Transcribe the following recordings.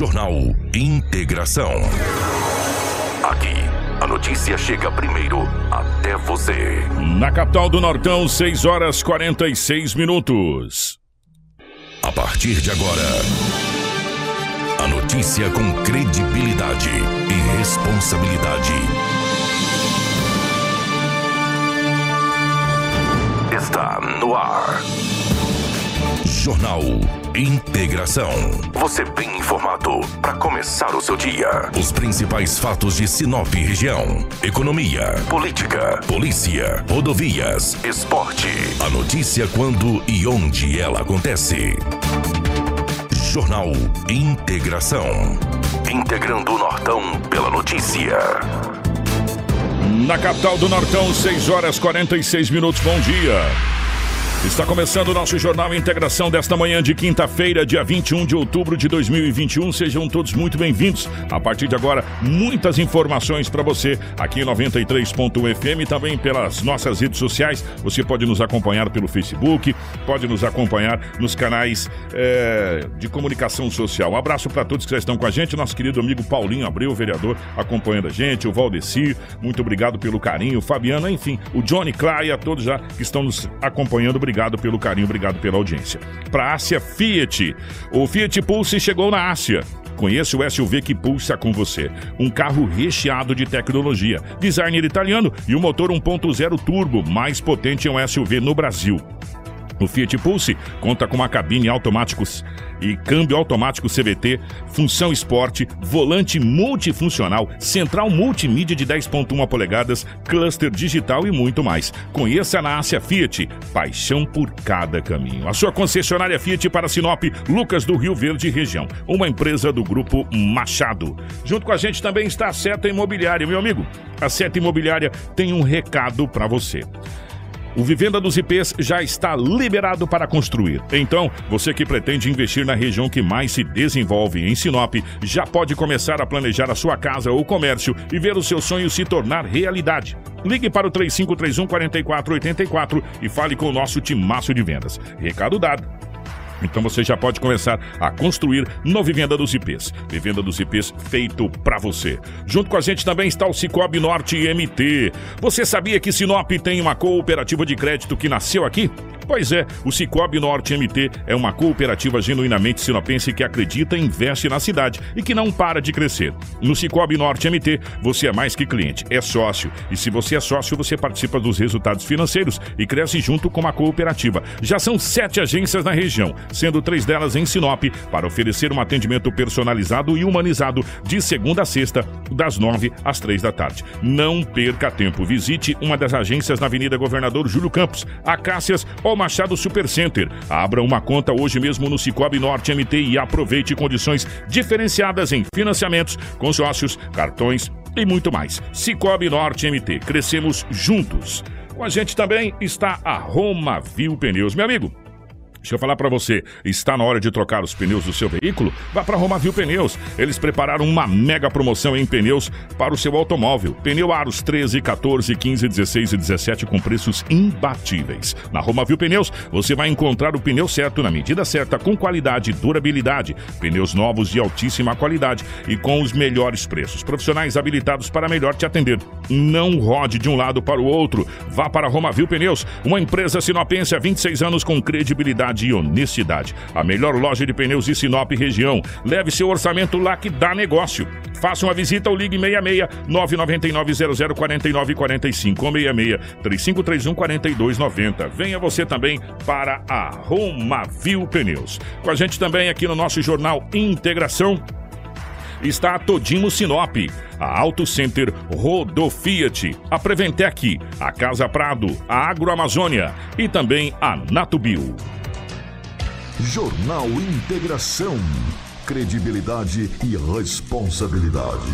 Jornal Integração. Aqui, a notícia chega primeiro até você. Na capital do Nortão, 6 horas 46 minutos. A partir de agora, a notícia com credibilidade e responsabilidade. Está no ar. Jornal Integração. Você bem informado para começar o seu dia. Os principais fatos de Sinop região: economia, política, polícia, rodovias, esporte. A notícia quando e onde ela acontece. Jornal Integração. Integrando o Nortão pela notícia. Na capital do Nortão, 6 horas 46 minutos. Bom dia. Está começando o nosso Jornal Integração desta manhã de quinta-feira, dia 21 de outubro de 2021. Sejam todos muito bem-vindos. A partir de agora, muitas informações para você aqui em 93.1 FM, também pelas nossas redes sociais. Você pode nos acompanhar pelo Facebook, pode nos acompanhar nos canais é, de comunicação social. Um abraço para todos que já estão com a gente. Nosso querido amigo Paulinho Abreu, vereador, acompanhando a gente. O Valdeci, muito obrigado pelo carinho. Fabiana, enfim, o Johnny Clay, a todos já que estão nos acompanhando. Obrigado pelo carinho, obrigado pela audiência. Para Ásia Fiat. O Fiat Pulse chegou na Ásia. Conheça o SUV que pulsa com você. Um carro recheado de tecnologia, designer italiano e um motor 1.0 turbo mais potente em um SUV no Brasil. O Fiat Pulse conta com uma cabine automáticos e câmbio automático CVT, função esporte, volante multifuncional, central multimídia de 10.1 polegadas, cluster digital e muito mais. Conheça na Ásia Fiat, paixão por cada caminho. A sua concessionária Fiat para Sinop, Lucas do Rio Verde região, uma empresa do grupo Machado. Junto com a gente também está a Seta Imobiliária, meu amigo. A Seta Imobiliária tem um recado para você. O Vivenda dos IPs já está liberado para construir. Então, você que pretende investir na região que mais se desenvolve em Sinop, já pode começar a planejar a sua casa ou comércio e ver o seu sonho se tornar realidade. Ligue para o 3531 4484 e fale com o nosso timaço de vendas. Recado dado. Então você já pode começar a construir no Vivenda dos IPs. Vivenda dos IPs feito para você. Junto com a gente também está o Cicobi Norte MT. Você sabia que Sinop tem uma cooperativa de crédito que nasceu aqui? Pois é, o Cicobi Norte MT é uma cooperativa genuinamente sinopense que acredita e investe na cidade e que não para de crescer. No Cicobi Norte MT, você é mais que cliente, é sócio. E se você é sócio, você participa dos resultados financeiros e cresce junto com a cooperativa. Já são sete agências na região, sendo três delas em Sinop, para oferecer um atendimento personalizado e humanizado de segunda a sexta, das nove às três da tarde. Não perca tempo. Visite uma das agências na Avenida Governador Júlio Campos, Acácias ou Machado Supercenter. Abra uma conta hoje mesmo no Cicobi Norte MT e aproveite condições diferenciadas em financiamentos, consórcios, cartões e muito mais. Cicobi Norte MT. Crescemos juntos. Com a gente também está a Roma Viu Pneus. Meu amigo, Deixa eu falar para você, está na hora de trocar os pneus do seu veículo? Vá para Romavil Pneus. Eles prepararam uma mega promoção em pneus para o seu automóvel. Pneu Aros 13, 14, 15, 16 e 17 com preços imbatíveis. Na Romavil Pneus, você vai encontrar o pneu certo na medida certa, com qualidade e durabilidade. Pneus novos de altíssima qualidade e com os melhores preços. Profissionais habilitados para melhor te atender. Não rode de um lado para o outro. Vá para Romavil Pneus, uma empresa sinopense há 26 anos com credibilidade e honestidade. A melhor loja de pneus de Sinop região. Leve seu orçamento lá que dá negócio. Faça uma visita ou ligue 66 999 00 49 45 ou 66 3531 4290. Venha você também para a Romavil Pneus. Com a gente também aqui no nosso jornal Integração está a Todimo Sinop, a Auto Center Rodofiat, a Preventec, a Casa Prado, a Agroamazônia e também a Natubio. Jornal Integração. Credibilidade e responsabilidade.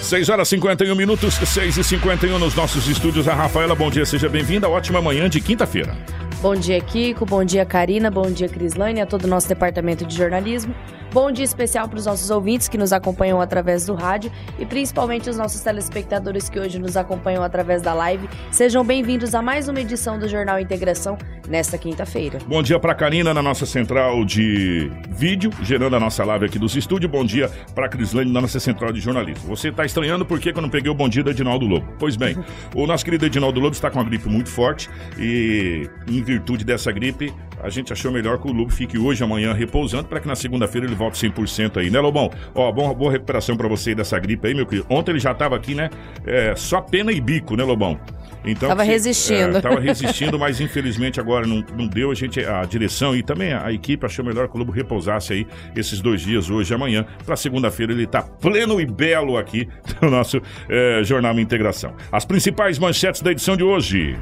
6 horas 51 minutos, 6 e 51 nos nossos estúdios. A Rafaela, bom dia, seja bem-vinda. Ótima manhã de quinta-feira. Bom dia, Kiko. Bom dia, Karina. Bom dia, Crislane, a todo o nosso departamento de jornalismo. Bom dia especial para os nossos ouvintes que nos acompanham através do rádio e principalmente os nossos telespectadores que hoje nos acompanham através da live. Sejam bem-vindos a mais uma edição do Jornal Integração nesta quinta-feira. Bom dia para Karina na nossa central de vídeo, gerando a nossa live aqui dos estúdios. Bom dia para Crislane na nossa central de jornalismo. Você está estranhando por que eu não peguei o bom dia do Edinaldo Lobo? Pois bem, o nosso querido Edinaldo Lobo está com uma gripe muito forte e, em virtude dessa gripe, a gente achou melhor que o Lobo fique hoje, amanhã, repousando, para que na segunda-feira ele volte 100% aí, né, Lobão? Ó, bom, boa recuperação para você aí dessa gripe aí, meu querido. Ontem ele já estava aqui, né? É, só pena e bico, né, Lobão? Então, tava se, resistindo. É, tava resistindo, mas infelizmente agora não, não deu. A gente, a direção e também a, a equipe achou melhor que o Lobo repousasse aí esses dois dias, hoje e amanhã. Para segunda-feira ele tá pleno e belo aqui no nosso é, Jornal Integração. As principais manchetes da edição de hoje.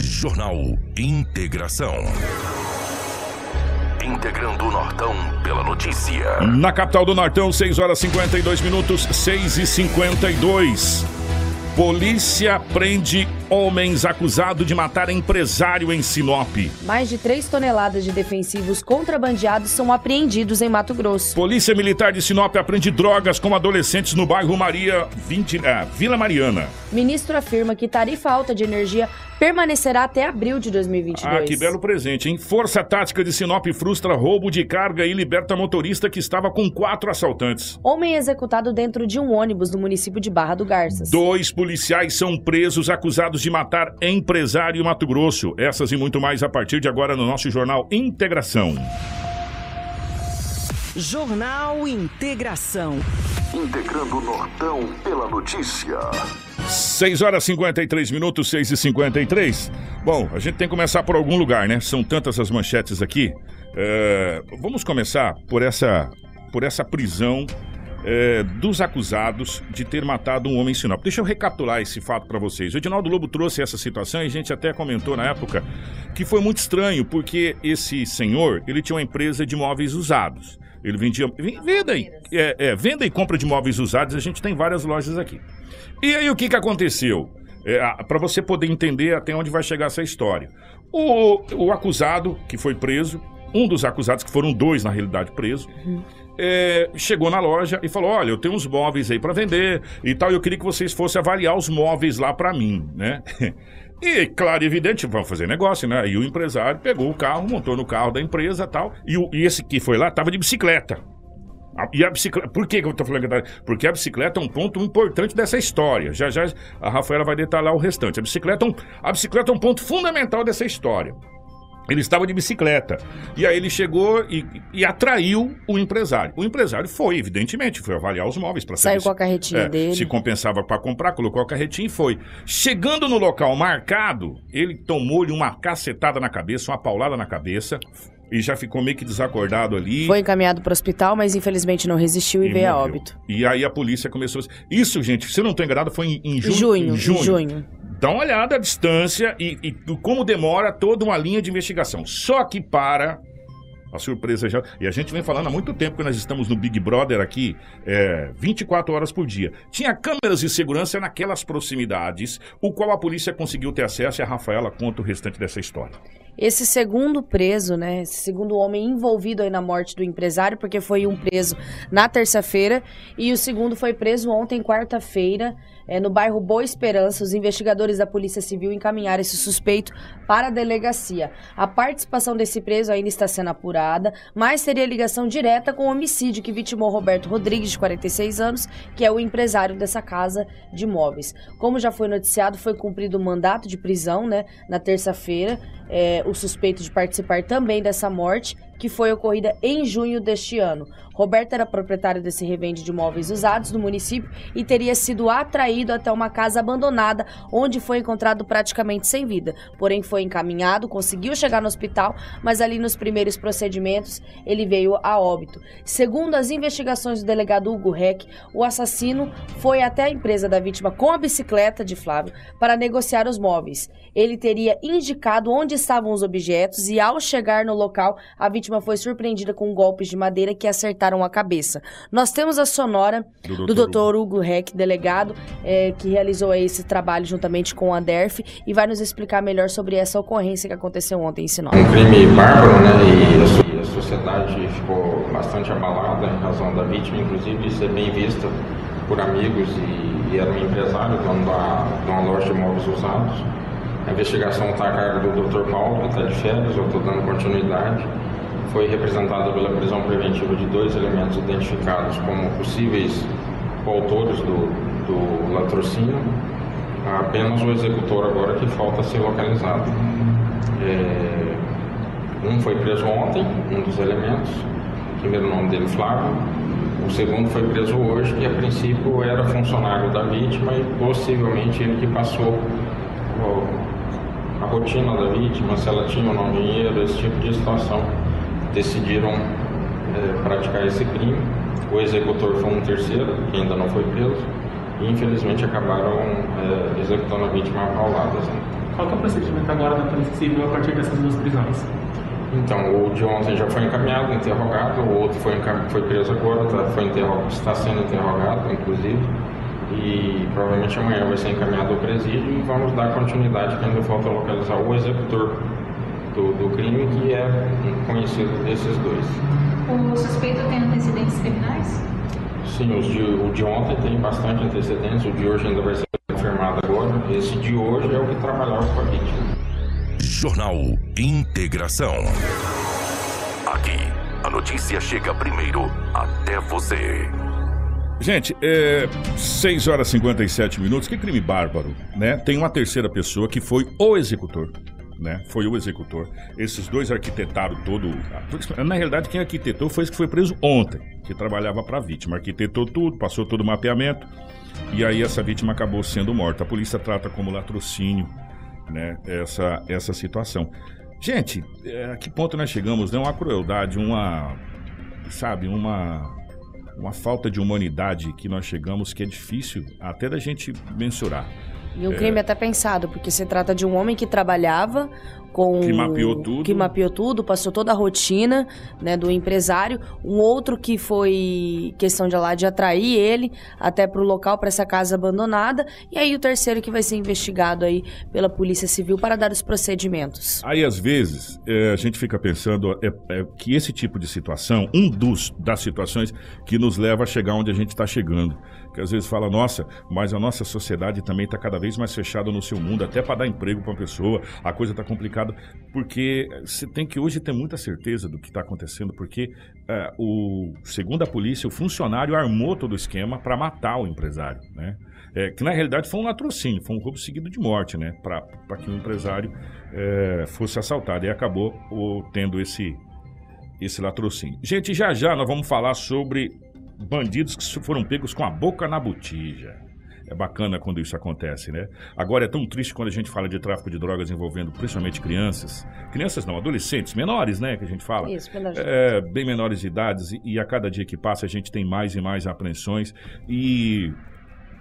Jornal Integração. Integrando o Nortão pela notícia. Na capital do Nortão, 6 horas 52 minutos, 6 e 52. Polícia prende homens acusados de matar empresário em Sinop. Mais de 3 toneladas de defensivos contrabandeados são apreendidos em Mato Grosso. Polícia Militar de Sinop apreende drogas com adolescentes no bairro Maria 20, é, Vila Mariana. Ministro afirma que tarifa alta de energia permanecerá até abril de 2022. Ah, que belo presente, hein? Força Tática de Sinop frustra roubo de carga e liberta motorista que estava com quatro assaltantes. Homem executado dentro de um ônibus no município de Barra do Garças. Dois policiais são presos acusados de matar empresário Mato Grosso. Essas e muito mais a partir de agora no nosso jornal Integração. Jornal Integração. Integrando o Nortão pela notícia. 6 horas 53 minutos, 6 e 53. Bom, a gente tem que começar por algum lugar, né? São tantas as manchetes aqui. É, vamos começar por essa, por essa prisão é, dos acusados de ter matado um homem em Sinop. Deixa eu recapitular esse fato para vocês. O Edinaldo Lobo trouxe essa situação e a gente até comentou na época que foi muito estranho, porque esse senhor, ele tinha uma empresa de móveis usados. Ele vendia. Venda e, é, é, venda e compra de móveis usados, a gente tem várias lojas aqui. E aí o que, que aconteceu? É, para você poder entender até onde vai chegar essa história. O, o acusado, que foi preso, um dos acusados, que foram dois na realidade presos, uhum. é, chegou na loja e falou: Olha, eu tenho uns móveis aí para vender e tal, eu queria que vocês fossem avaliar os móveis lá para mim, né? E, claro, evidente, vamos fazer negócio, né? E o empresário pegou o carro, montou no carro da empresa tal, e, o, e esse que foi lá tava de bicicleta. E a bicicleta. Por que, que eu tô falando que tá- Porque a bicicleta é um ponto importante dessa história. Já já a Rafaela vai detalhar o restante. A bicicleta, é um, a bicicleta é um ponto fundamental dessa história. Ele estava de bicicleta. E aí ele chegou e, e, atraiu o empresário. O empresário foi, evidentemente, foi avaliar os móveis para saber. Saiu com a carretinha é, dele. Se compensava para comprar, colocou a carretinha e foi. Chegando no local marcado, ele tomou-lhe uma cacetada na cabeça, uma paulada na cabeça. E já ficou meio que desacordado ali. Foi encaminhado para o hospital, mas infelizmente não resistiu e, e veio morreu. a óbito. E aí a polícia começou. Isso, gente, se eu não estou enganado, foi em, em, junho, em junho. Em junho. Dá uma olhada à distância e, e como demora toda uma linha de investigação. Só que para a surpresa já. E a gente vem falando há muito tempo que nós estamos no Big Brother aqui, é, 24 horas por dia. Tinha câmeras de segurança naquelas proximidades, o qual a polícia conseguiu ter acesso e a Rafaela conta o restante dessa história. Esse segundo preso, né? Esse segundo homem envolvido aí na morte do empresário, porque foi um preso na terça-feira e o segundo foi preso ontem, quarta-feira é, no bairro Boa Esperança, os investigadores da Polícia Civil encaminharam esse suspeito para a delegacia. A participação desse preso ainda está sendo apurada, mas teria ligação direta com o homicídio que vitimou Roberto Rodrigues, de 46 anos, que é o empresário dessa casa de imóveis. Como já foi noticiado, foi cumprido o mandato de prisão né, na terça-feira. É, o suspeito de participar também dessa morte que foi ocorrida em junho deste ano. Roberto era proprietário desse revende de imóveis usados no município e teria sido atraído até uma casa abandonada, onde foi encontrado praticamente sem vida. Porém, foi encaminhado, conseguiu chegar no hospital, mas ali nos primeiros procedimentos ele veio a óbito. Segundo as investigações do delegado Hugo Reck, o assassino foi até a empresa da vítima com a bicicleta de Flávio para negociar os móveis. Ele teria indicado onde estavam os objetos e, ao chegar no local, a vítima foi surpreendida com golpes de madeira que acertaram a cabeça. Nós temos a sonora Do do doutor Dr. Hugo Reck, delegado, eh, que realizou esse trabalho juntamente com a DERF e vai nos explicar melhor sobre essa ocorrência que aconteceu ontem em Sinop. um crime bárbaro, né? E a, so- a sociedade ficou bastante abalada em razão da vítima, inclusive de ser bem vista por amigos e, e era um empresário, dono da, de uma loja de imóveis usados. A investigação está a cargo do Dr. Paulo, que está de férias, eu estou dando continuidade. Foi representada pela prisão preventiva de dois elementos identificados como possíveis coautores do, do latrocínio. Apenas o executor agora que falta ser localizado. É, um foi preso ontem, um dos elementos, o primeiro nome dele Flávio. O segundo foi preso hoje, que a princípio era funcionário da vítima e possivelmente ele que passou a rotina da vítima, se ela tinha ou não dinheiro, esse tipo de situação. Decidiram é, praticar esse crime. O executor foi um terceiro, que ainda não foi preso, e infelizmente acabaram é, executando a vítima a pauladas. né? Qual é o procedimento agora da Polícia Civil a partir dessas duas prisões? Então, o de ontem já foi encaminhado, interrogado, o outro foi, foi preso agora, tá, foi está sendo interrogado, inclusive, e provavelmente amanhã vai ser encaminhado ao presídio e vamos dar continuidade, que ainda falta localizar o executor do, do crime, que é conhecido desses dois. O suspeito tem antecedentes criminais? Sim, os de, o de ontem tem bastante antecedentes, o de hoje ainda vai ser confirmado agora. Esse de hoje é o que trabalhava com a vítima. Jornal Integração. Aqui, a notícia chega primeiro até você. Gente, é 6 horas e 57 minutos. Que crime bárbaro, né? Tem uma terceira pessoa que foi o executor, né? Foi o executor. Esses dois arquitetaram todo. Na realidade, quem arquitetou foi esse que foi preso ontem, que trabalhava para a vítima. Arquitetou tudo, passou todo o mapeamento. E aí essa vítima acabou sendo morta. A polícia trata como latrocínio, né? Essa, essa situação. Gente, é, a que ponto nós chegamos? Né? Uma crueldade, uma. Sabe, uma uma falta de humanidade que nós chegamos que é difícil até da gente mensurar. E um crime até pensado, porque se trata de um homem que trabalhava com... Que mapeou tudo. Que mapeou tudo, passou toda a rotina né, do empresário. Um outro que foi questão de lá de atrair ele até para o local, para essa casa abandonada. E aí o terceiro que vai ser investigado aí pela Polícia Civil para dar os procedimentos. Aí, às vezes, é, a gente fica pensando é, é, que esse tipo de situação, um dos das situações que nos leva a chegar onde a gente está chegando. Que às vezes fala, nossa, mas a nossa sociedade também está cada vez mais fechada no seu mundo, até para dar emprego para uma pessoa, a coisa está complicada, porque você tem que hoje ter muita certeza do que está acontecendo, porque é, o, segundo a polícia, o funcionário armou todo o esquema para matar o empresário, né? É, que na realidade foi um latrocínio, foi um roubo seguido de morte, né? Para que o empresário é, fosse assaltado. E acabou o, tendo esse, esse latrocínio. Gente, já já nós vamos falar sobre bandidos que foram pegos com a boca na botija. É bacana quando isso acontece, né? Agora é tão triste quando a gente fala de tráfico de drogas envolvendo principalmente crianças. Crianças não, adolescentes, menores, né? Que a gente fala. Isso, menor de É, bem menores de idades. E, e a cada dia que passa a gente tem mais e mais apreensões. E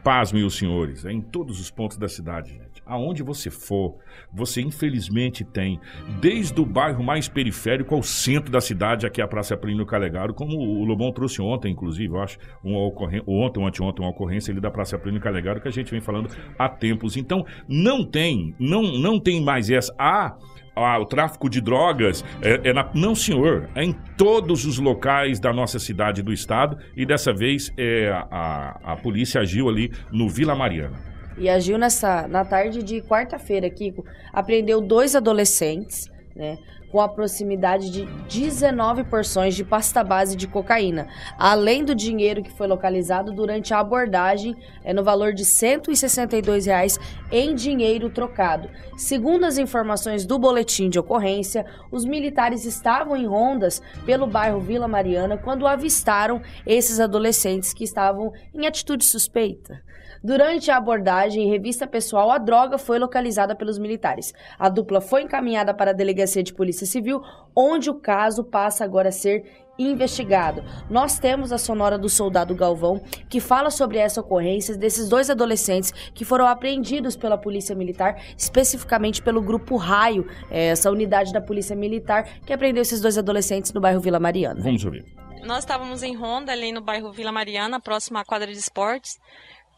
pasmem os senhores, é em todos os pontos da cidade. Aonde você for, você infelizmente tem, desde o bairro mais periférico ao centro da cidade, aqui a Praça Plínio Calegaro, como o Lobão trouxe ontem, inclusive, eu acho, uma ocorrência, ontem ou anteontem, uma ocorrência ali da Praça Plínio Calegaro, que a gente vem falando há tempos. Então, não tem, não, não tem mais essa. Ah, ah, o tráfico de drogas é, é na- não senhor é em todos os locais da nossa cidade do estado e dessa vez é, a, a polícia agiu ali no Vila Mariana E agiu nessa, na tarde de quarta-feira, Kiko. Apreendeu dois adolescentes, né? Com a proximidade de 19 porções de pasta base de cocaína, além do dinheiro que foi localizado durante a abordagem é no valor de 162 reais em dinheiro trocado. Segundo as informações do boletim de ocorrência, os militares estavam em rondas pelo bairro Vila Mariana quando avistaram esses adolescentes que estavam em atitude suspeita. Durante a abordagem em revista pessoal, a droga foi localizada pelos militares. A dupla foi encaminhada para a Delegacia de Polícia Civil, onde o caso passa agora a ser investigado. Nós temos a sonora do soldado Galvão, que fala sobre essa ocorrência desses dois adolescentes que foram apreendidos pela Polícia Militar, especificamente pelo Grupo Raio, eh, essa unidade da Polícia Militar, que apreendeu esses dois adolescentes no bairro Vila Mariana. Vamos ouvir. Nós estávamos em Ronda, ali no bairro Vila Mariana, próximo à quadra de esportes,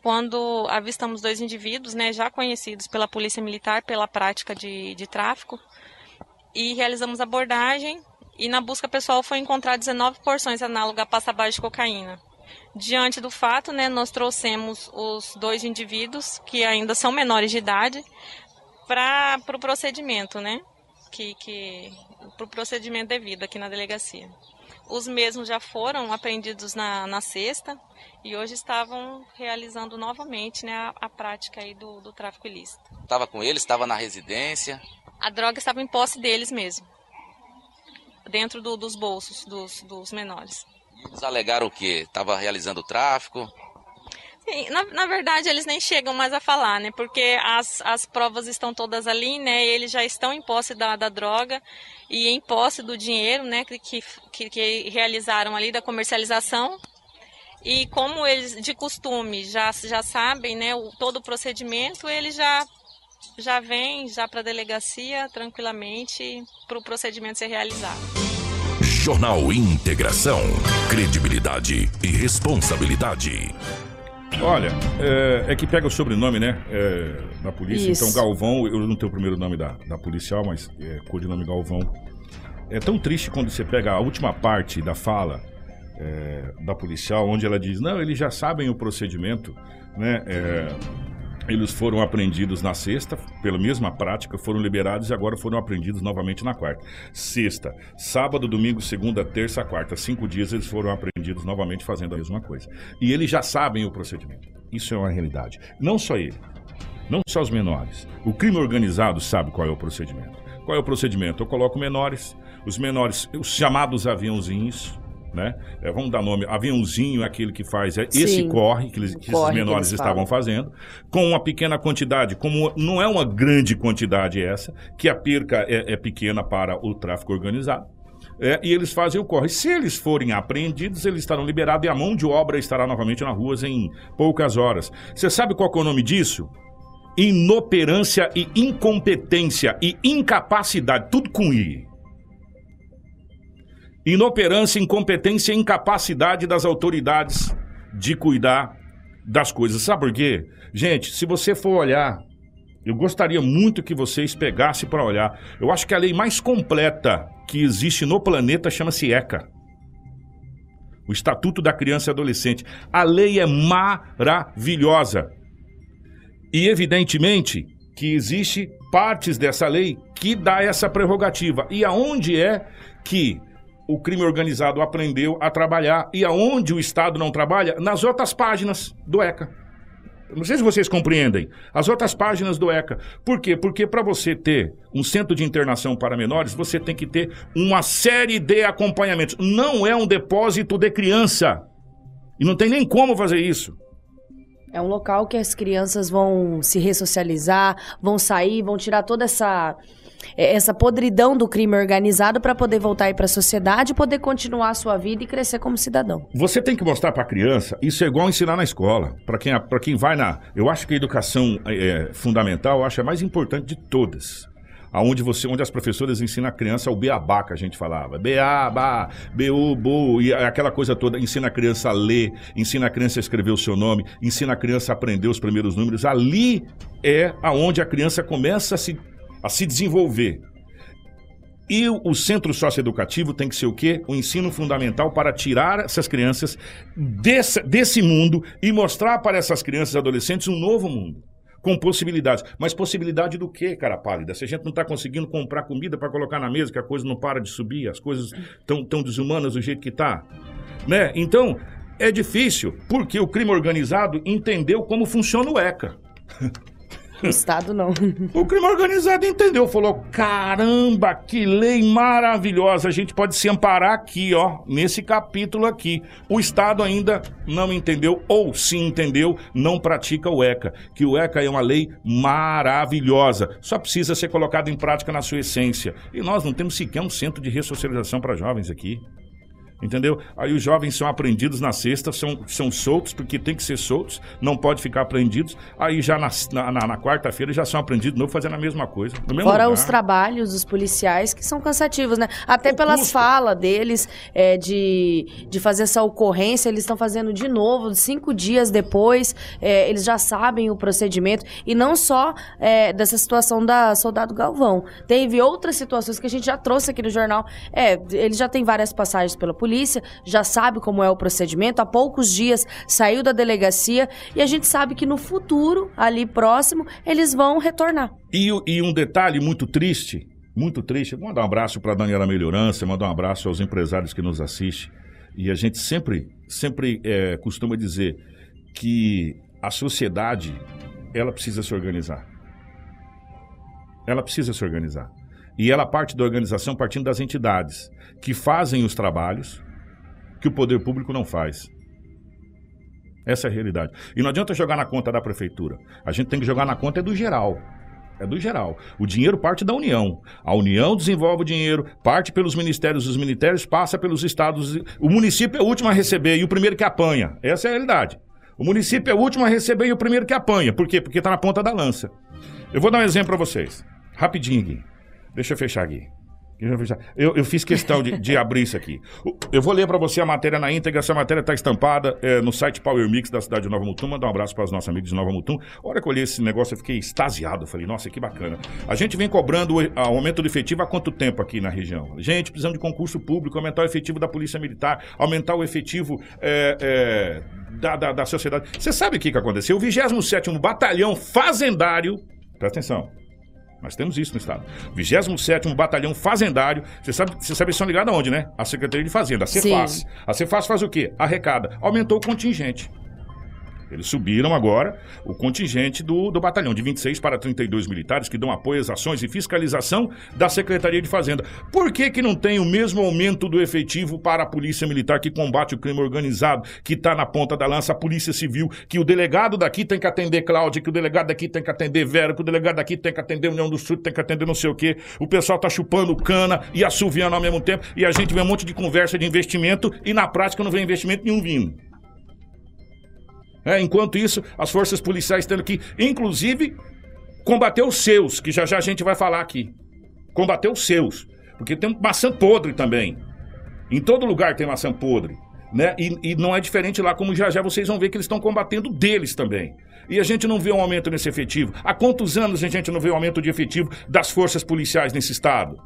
quando avistamos dois indivíduos, né, já conhecidos pela Polícia Militar pela prática de, de tráfico, e realizamos abordagem e na busca pessoal foi encontrar 19 porções análogas a base de cocaína. Diante do fato, né, nós trouxemos os dois indivíduos, que ainda são menores de idade, para o pro procedimento, né? Que, que, para o procedimento devido aqui na delegacia. Os mesmos já foram apreendidos na, na sexta e hoje estavam realizando novamente né, a, a prática aí do, do tráfico ilícito. Estava com eles, estava na residência? A droga estava em posse deles mesmo dentro do, dos bolsos dos, dos menores. Eles alegaram o quê? Estava realizando tráfico? Sim, na, na, verdade eles nem chegam mais a falar, né? Porque as, as provas estão todas ali, né? Eles já estão em posse da, da droga e em posse do dinheiro, né? Que, que, que realizaram ali da comercialização. E como eles de costume já, já sabem, né? O, todo o procedimento, eles já já vem já para a delegacia tranquilamente para o procedimento ser realizado. Jornal Integração. Credibilidade e responsabilidade. Olha, é, é, que pega o sobrenome, né? É, da polícia. Isso. Então, Galvão, eu não tenho o primeiro nome da, da policial, mas é codinome Galvão. É tão triste quando você pega a última parte da fala é, da policial, onde ela diz: não, eles já sabem o procedimento, né? É, eles foram apreendidos na sexta, pela mesma prática, foram liberados e agora foram apreendidos novamente na quarta. Sexta, sábado, domingo, segunda, terça, quarta. Cinco dias eles foram apreendidos novamente fazendo a mesma coisa. E eles já sabem o procedimento. Isso é uma realidade. Não só ele, não só os menores. O crime organizado sabe qual é o procedimento. Qual é o procedimento? Eu coloco menores, os menores, os chamados aviãozinhos, né? É, vamos dar nome, aviãozinho, aquele que faz é, esse corre que, eles, que corre esses menores que estavam fazendo, com uma pequena quantidade, como não é uma grande quantidade essa, que a perca é, é pequena para o tráfico organizado. É, e eles fazem o corre. Se eles forem apreendidos, eles estarão liberados e a mão de obra estará novamente nas ruas em poucas horas. Você sabe qual é o nome disso? Inoperância e incompetência e incapacidade, tudo com I. Inoperância, incompetência e incapacidade das autoridades de cuidar das coisas. Sabe por quê? Gente, se você for olhar, eu gostaria muito que vocês pegassem para olhar. Eu acho que a lei mais completa que existe no planeta chama-se ECA. O Estatuto da Criança e Adolescente. A lei é maravilhosa. E evidentemente que existe partes dessa lei que dá essa prerrogativa. E aonde é que o crime organizado aprendeu a trabalhar e aonde o Estado não trabalha, nas outras páginas do ECA. Não sei se vocês compreendem. As outras páginas do ECA. Por quê? Porque para você ter um centro de internação para menores, você tem que ter uma série de acompanhamentos. Não é um depósito de criança. E não tem nem como fazer isso. É um local que as crianças vão se ressocializar, vão sair, vão tirar toda essa essa podridão do crime organizado para poder voltar aí para a sociedade, poder continuar a sua vida e crescer como cidadão. Você tem que mostrar para a criança, isso é igual ensinar na escola. Para quem, quem vai na. Eu acho que a educação é, fundamental, eu acho a mais importante de todas aonde você, onde as professoras ensinam a criança o beabá que a gente falava, beabá, bu, bu, e aquela coisa toda, ensina a criança a ler, ensina a criança a escrever o seu nome, ensina a criança a aprender os primeiros números. Ali é aonde a criança começa a se a se desenvolver. E o centro socioeducativo tem que ser o quê? O ensino fundamental para tirar essas crianças desse, desse mundo e mostrar para essas crianças e adolescentes um novo mundo. Com possibilidades. Mas possibilidade do quê, cara pálida? Se a gente não está conseguindo comprar comida para colocar na mesa, que a coisa não para de subir, as coisas estão tão desumanas do jeito que está. Né? Então, é difícil, porque o crime organizado entendeu como funciona o ECA. O Estado não. O crime organizado entendeu, falou: caramba, que lei maravilhosa. A gente pode se amparar aqui, ó, nesse capítulo aqui. O Estado ainda não entendeu, ou se entendeu, não pratica o ECA. Que o ECA é uma lei maravilhosa. Só precisa ser colocado em prática na sua essência. E nós não temos sequer um centro de ressocialização para jovens aqui. Entendeu? Aí os jovens são apreendidos na sexta, são, são soltos, porque tem que ser soltos, não pode ficar apreendidos. Aí já na, na, na quarta-feira já são apreendidos de novo fazendo a mesma coisa. Fora lugar. os trabalhos dos policiais que são cansativos, né? Até O pelas falas deles é, de, de fazer essa ocorrência, eles estão fazendo de novo, cinco dias depois, é, eles já sabem o procedimento. E não só é, dessa situação da Soldado Galvão. Teve outras situações que a gente já trouxe aqui no jornal. É, ele já tem várias passagens pela polícia, já sabe como é o procedimento. Há poucos dias saiu da delegacia e a gente sabe que no futuro, ali próximo, eles vão retornar. E, e um detalhe muito triste, muito triste, vou mandar um abraço para a Daniela Melhorança, mandar um abraço aos empresários que nos assistem. E a gente sempre, sempre é, costuma dizer que a sociedade, ela precisa se organizar. Ela precisa se organizar. E ela parte da organização partindo das entidades que fazem os trabalhos que o poder público não faz. Essa é a realidade. E não adianta jogar na conta da prefeitura. A gente tem que jogar na conta é do geral. É do geral. O dinheiro parte da União. A União desenvolve o dinheiro, parte pelos ministérios, os ministérios passa pelos estados. O município é o último a receber e o primeiro que apanha. Essa é a realidade. O município é o último a receber e o primeiro que apanha. Por quê? Porque está na ponta da lança. Eu vou dar um exemplo para vocês. Rapidinho aqui. Deixa eu fechar aqui. Eu. Eu, fiz questão de, de abrir isso aqui. Eu vou ler para você a matéria na íntegra. Essa matéria está estampada é, no site Power Mix da cidade de Nova Mutum. Mandar um abraço para os nossos amigos de Nova Mutum. A hora que eu olhei esse negócio, eu fiquei extasiado. Eu Falei, nossa, que bacana. A gente vem cobrando o aumento do efetivo há quanto tempo aqui na região? Gente, precisamos de concurso público, aumentar o efetivo da Polícia Militar, aumentar o efetivo é, é, da, da, da sociedade. Você sabe o que, que aconteceu? O 27 Batalhão Fazendário. Presta atenção. Nós temos isso no estado. 27 Batalhão Fazendário. Você sabe, você sabe, eles são ligados aonde, né? A Secretaria de Fazenda, a Cefaz. A Cefaz faz o quê? Arrecada. Aumentou o contingente. Eles subiram agora o contingente do, do batalhão, de 26 para 32 militares, que dão apoio às ações e fiscalização da Secretaria de Fazenda. Por que, que não tem o mesmo aumento do efetivo para a Polícia Militar, que combate o crime organizado, que está na ponta da lança, a Polícia Civil, que o delegado daqui tem que atender Cláudia, que o delegado daqui tem que atender Vera, que o delegado daqui tem que atender União do Sul, tem que atender não sei o quê. O pessoal tá chupando cana e assoviando ao mesmo tempo, e a gente vê um monte de conversa de investimento, e na prática não vê investimento nenhum vindo. É, enquanto isso, as forças policiais tendo que, inclusive, combater os seus, que já já a gente vai falar aqui. Combater os seus. Porque tem maçã podre também. Em todo lugar tem maçã podre. Né? E, e não é diferente lá, como já já vocês vão ver que eles estão combatendo deles também. E a gente não vê um aumento nesse efetivo. Há quantos anos a gente não vê um aumento de efetivo das forças policiais nesse estado?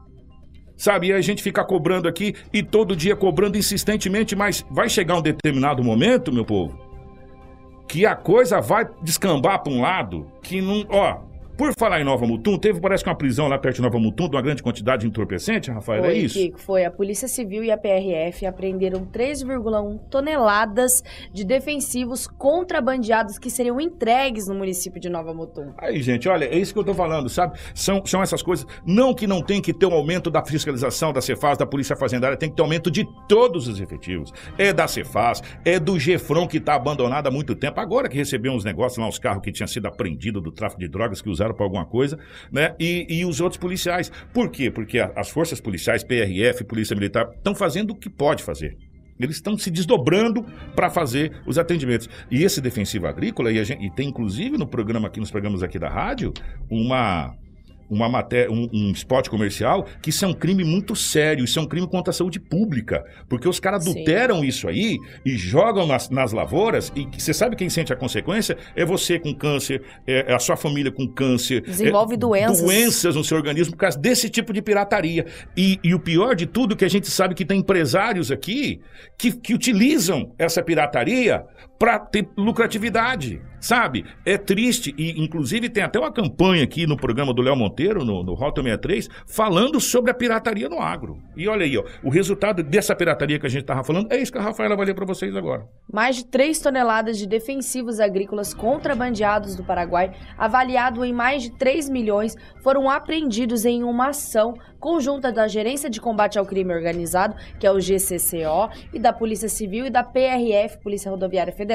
Sabe, e a gente fica cobrando aqui e todo dia cobrando insistentemente, mas vai chegar um determinado momento, meu povo, que a coisa vai descambar para um lado que não. Ó, por falar em Nova Mutum, teve parece que uma prisão lá perto de Nova Mutum de uma grande quantidade de entorpecente, Rafael, Foi, é isso? Kiko, foi. A Polícia Civil e a PRF apreenderam 3,1 toneladas de defensivos contrabandeados que seriam entregues no município de Nova Mutum. Aí, gente, olha, é isso que eu tô falando, sabe? São, são essas coisas. Não que não tem que ter um aumento da fiscalização da Cefaz, da Polícia Fazendária, tem que ter aumento de todos os efetivos. É da Cefaz, é do Gefron que tá abandonado há muito tempo. Agora que recebeu uns negócios lá, uns carros que tinham sido apreendidos do tráfico de drogas, que usaram para alguma coisa, né? E, e os outros policiais. Por quê? Porque a- as forças policiais, PRF, Polícia Militar, estão fazendo o que pode fazer. Eles estão se desdobrando para fazer os atendimentos. E esse defensivo agrícola, e, gente- e tem inclusive no programa aqui, nos programas aqui da rádio, uma uma matéria, um, um spot comercial, que isso é um crime muito sério, isso é um crime contra a saúde pública, porque os caras adulteram isso aí e jogam nas, nas lavouras, e você sabe quem sente a consequência? É você com câncer, é, é a sua família com câncer. Desenvolve é, doenças. Doenças no seu organismo por causa desse tipo de pirataria. E, e o pior de tudo é que a gente sabe que tem empresários aqui que, que utilizam essa pirataria para ter lucratividade, sabe? É triste e inclusive tem até uma campanha aqui no programa do Léo Monteiro, no, no Rota 63, falando sobre a pirataria no agro. E olha aí, ó, o resultado dessa pirataria que a gente estava falando é isso que a Rafaela vai ler para vocês agora. Mais de 3 toneladas de defensivos agrícolas contrabandeados do Paraguai, avaliado em mais de 3 milhões, foram apreendidos em uma ação conjunta da Gerência de Combate ao Crime Organizado, que é o GCCO, e da Polícia Civil e da PRF, Polícia Rodoviária Federal,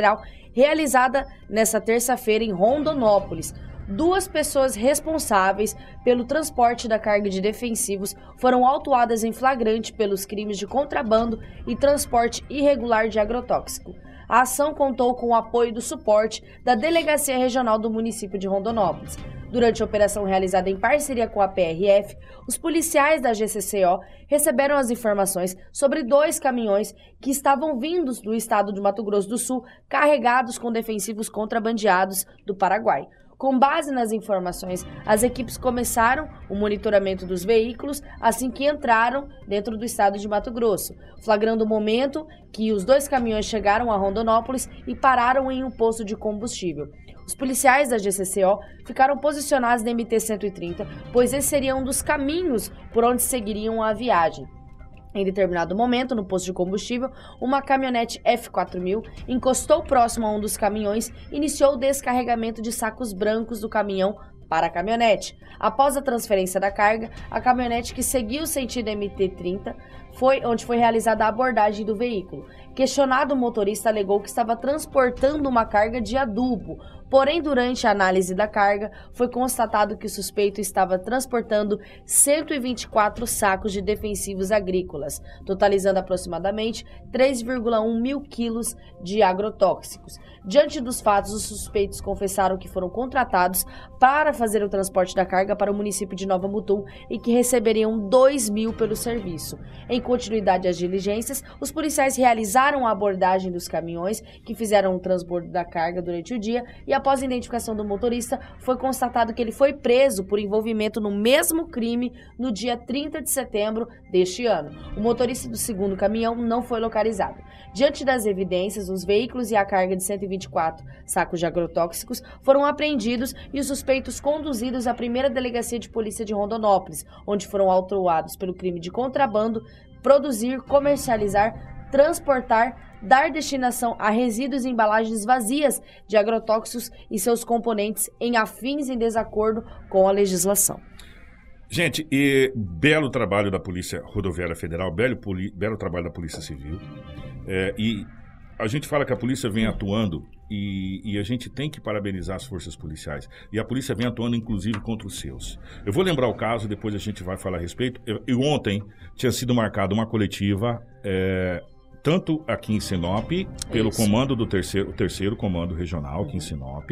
realizada nessa terça-feira em Rondonópolis. duas pessoas responsáveis pelo transporte da carga de defensivos foram autuadas em flagrante pelos crimes de contrabando e transporte irregular de agrotóxico. A ação contou com o apoio do suporte da Delegacia Regional do município de Rondonópolis. Durante a operação realizada em parceria com a PRF, os policiais da GCCO receberam as informações sobre dois caminhões que estavam vindos do estado de Mato Grosso do Sul, carregados com defensivos contrabandeados do Paraguai. Com base nas informações, as equipes começaram o monitoramento dos veículos assim que entraram dentro do estado de Mato Grosso, flagrando o momento que os dois caminhões chegaram a Rondonópolis e pararam em um posto de combustível. Os policiais da GCCO ficaram posicionados na MT-130, pois esse seria um dos caminhos por onde seguiriam a viagem. Em determinado momento, no posto de combustível, uma caminhonete F4000 encostou próximo a um dos caminhões e iniciou o descarregamento de sacos brancos do caminhão para a caminhonete. Após a transferência da carga, a caminhonete que seguiu o sentido MT-30 foi onde foi realizada a abordagem do veículo. Questionado, o motorista alegou que estava transportando uma carga de adubo, Porém, durante a análise da carga, foi constatado que o suspeito estava transportando 124 sacos de defensivos agrícolas, totalizando aproximadamente 3,1 mil quilos de agrotóxicos. Diante dos fatos, os suspeitos confessaram que foram contratados para fazer o transporte da carga para o município de Nova Mutum e que receberiam 2 mil pelo serviço. Em continuidade às diligências, os policiais realizaram a abordagem dos caminhões que fizeram o transbordo da carga durante o dia e após a identificação do motorista, foi constatado que ele foi preso por envolvimento no mesmo crime no dia 30 de setembro deste ano. O motorista do segundo caminhão não foi localizado. Diante das evidências, os veículos e a carga de 124 sacos de agrotóxicos foram apreendidos e os suspeitos conduzidos à primeira delegacia de polícia de Rondonópolis, onde foram autuados pelo crime de contrabando, produzir, comercializar, transportar dar destinação a resíduos e embalagens vazias de agrotóxicos e seus componentes em afins em desacordo com a legislação. Gente, e belo trabalho da Polícia Rodoviária Federal, belo, belo trabalho da Polícia Civil. É, e a gente fala que a polícia vem atuando e, e, a gente tem que parabenizar as forças policiais. E a polícia vem atuando, inclusive, contra os seus. Eu vou lembrar o caso, depois a gente vai falar a respeito. E ontem tinha sido marcada uma coletiva. É, tanto aqui em Sinop, pelo Isso. comando do terceiro, terceiro comando regional aqui em Sinop,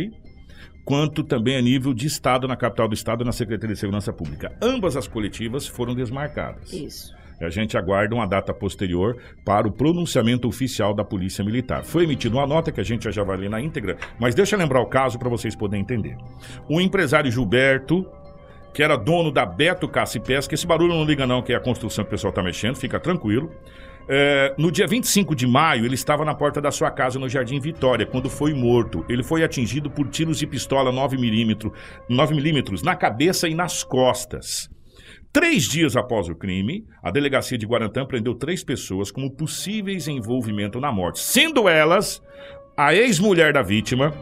quanto também a nível de Estado, na capital do Estado, na Secretaria de Segurança Pública. Ambas as coletivas foram desmarcadas. Isso. A gente aguarda uma data posterior para o pronunciamento oficial da Polícia Militar. Foi emitida uma nota que a gente já vai ler na íntegra, mas deixa eu lembrar o caso para vocês poderem entender. O empresário Gilberto, que era dono da Beto Caça e Pesca, esse barulho não liga não, que é a construção que o pessoal está mexendo, fica tranquilo. É, no dia 25 de maio, ele estava na porta da sua casa no Jardim Vitória, quando foi morto. Ele foi atingido por tiros de pistola 9mm, 9mm na cabeça e nas costas. Três dias após o crime, a delegacia de Guarantã prendeu três pessoas como possíveis envolvimento na morte, sendo elas a ex-mulher da vítima,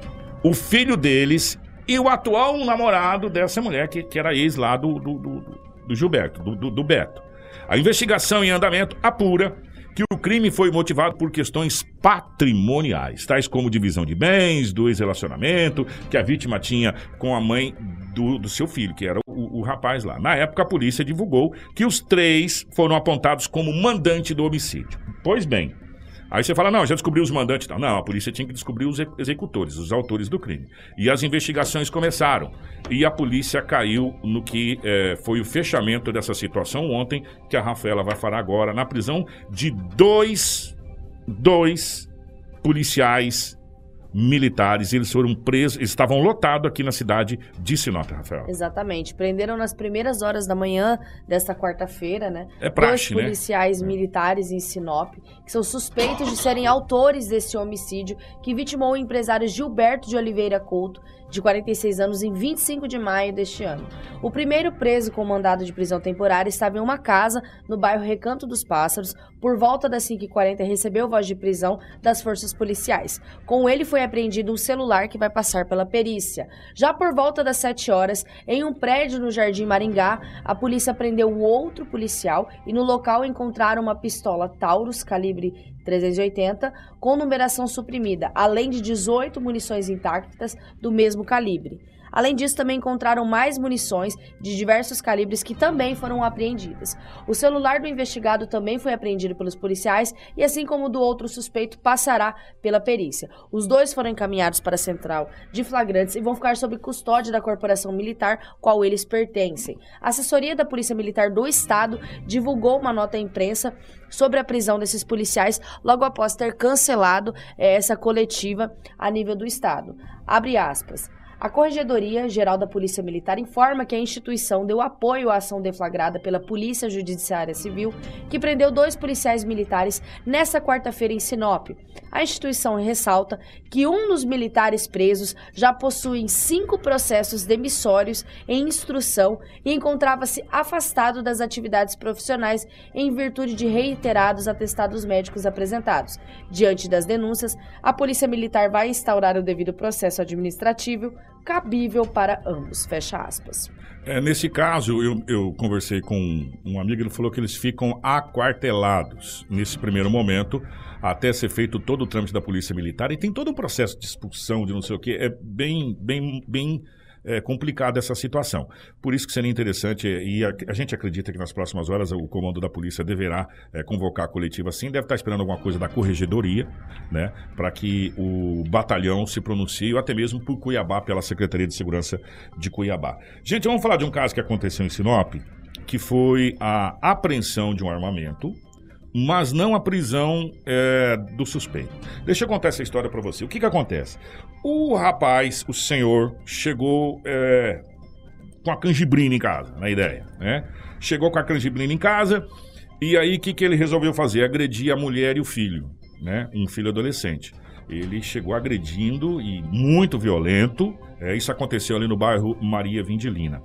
o filho deles e o atual namorado dessa mulher, que, que era ex lá do, do, do, do Gilberto, do, do Beto. A investigação em andamento apura que o crime foi motivado por questões patrimoniais, tais como divisão de bens, do ex-relacionamento que a vítima tinha com a mãe do, do seu filho, que era o, o, rapaz lá. Na época, a polícia divulgou que os três foram apontados como mandante do homicídio. Pois bem, Aí você fala, não, já descobriu os mandantes. Não, não, a polícia tinha que descobrir os executores, os autores do crime. E as investigações começaram. E a polícia caiu no que é, foi o fechamento dessa situação ontem, que a Rafaela vai falar agora, na prisão de dois, dois policiais militares. Eles foram presos, eles estavam lotados aqui na cidade de Sinop, Rafael. Exatamente. Prenderam nas primeiras horas da manhã desta quarta-feira, né? É praxe, Dois policiais né? militares em Sinop, que são suspeitos de serem autores desse homicídio que vitimou o empresário Gilberto de Oliveira Couto, de 46 anos, em 25 de maio deste ano. O primeiro preso com mandado de prisão temporária estava em uma casa no bairro Recanto dos Pássaros. Por volta das 5h40, recebeu voz de prisão das forças policiais. Com ele foi apreendido um celular que vai passar pela perícia. Já por volta das 7 horas, em um prédio no Jardim Maringá, a polícia prendeu outro policial e no local encontraram uma pistola Taurus calibre 380, com numeração suprimida, além de 18 munições intactas do mesmo calibre. Além disso, também encontraram mais munições de diversos calibres que também foram apreendidas. O celular do investigado também foi apreendido pelos policiais e, assim como o do outro suspeito, passará pela perícia. Os dois foram encaminhados para a central de flagrantes e vão ficar sob custódia da corporação militar, qual eles pertencem. A assessoria da Polícia Militar do Estado divulgou uma nota à imprensa sobre a prisão desses policiais logo após ter cancelado eh, essa coletiva a nível do Estado. Abre aspas. A Corregedoria Geral da Polícia Militar informa que a instituição deu apoio à ação deflagrada pela Polícia Judiciária Civil, que prendeu dois policiais militares nesta quarta-feira em Sinop. A instituição ressalta que um dos militares presos já possui cinco processos demissórios em instrução e encontrava-se afastado das atividades profissionais em virtude de reiterados atestados médicos apresentados. Diante das denúncias, a Polícia Militar vai instaurar o devido processo administrativo cabível para ambos. Fecha aspas. É, nesse caso, eu, eu conversei com um amigo, ele falou que eles ficam aquartelados nesse primeiro momento, até ser feito todo o trâmite da Polícia Militar, e tem todo o processo de expulsão, de não sei o que, é bem, bem, bem é, complicada essa situação. Por isso que seria interessante, e a, a, gente acredita que nas próximas horas o comando da polícia deverá é, convocar a coletiva sim, deve estar esperando alguma coisa da corregedoria, né, para que o batalhão se pronuncie, ou até mesmo por Cuiabá, pela Secretaria de Segurança de Cuiabá. Gente, vamos falar de um caso que aconteceu em Sinop, que foi a apreensão de um armamento, mas não a prisão é, do suspeito. Deixa eu contar essa história para você. O que, que acontece? O rapaz, o senhor, chegou é, com a canjibrina em casa, na ideia, né? Chegou com a canjibrina em casa e aí o que, que ele resolveu fazer? Agredir a mulher e o filho, né? Um filho adolescente. Ele chegou agredindo e muito violento. É, isso aconteceu ali no bairro Maria Vindilina.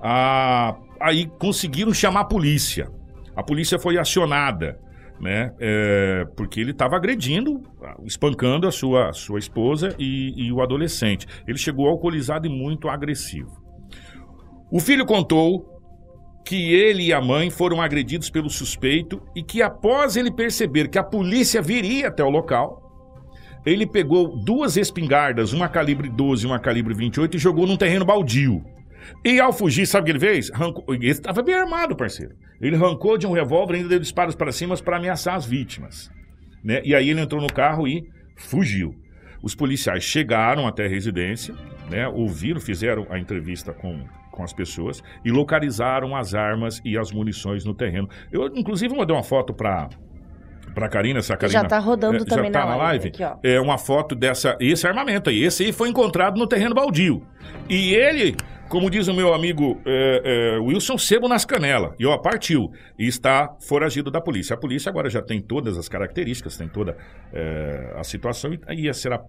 Ah, aí conseguiram chamar a polícia. A polícia foi acionada né? É, porque ele estava agredindo, espancando a sua, sua esposa e, e o adolescente. Ele chegou alcoolizado e muito agressivo. O filho contou que ele e a mãe foram agredidos pelo suspeito e que após ele perceber que a polícia viria até o local, ele pegou duas espingardas, uma calibre 12 e uma calibre 28 e jogou num terreno baldio. E ao fugir, sabe o que ele fez? Rancou... Ele estava bem armado, parceiro. Ele arrancou de um revólver e ainda deu disparos para cima para ameaçar as vítimas. Né? E aí ele entrou no carro e fugiu. Os policiais chegaram até a residência, né? ouviram, fizeram a entrevista com, com as pessoas e localizaram as armas e as munições no terreno. Eu, inclusive, mandei uma foto para para Karina, essa Karina. Já está rodando é, também já tá na live. Aqui, ó. é uma foto dessa, esse armamento aí. Esse aí foi encontrado no terreno baldio. E ele como diz o meu amigo é, é, Wilson, sebo nas canelas. E ó, partiu. E está foragido da polícia. A polícia agora já tem todas as características, tem toda é, a situação. E aí será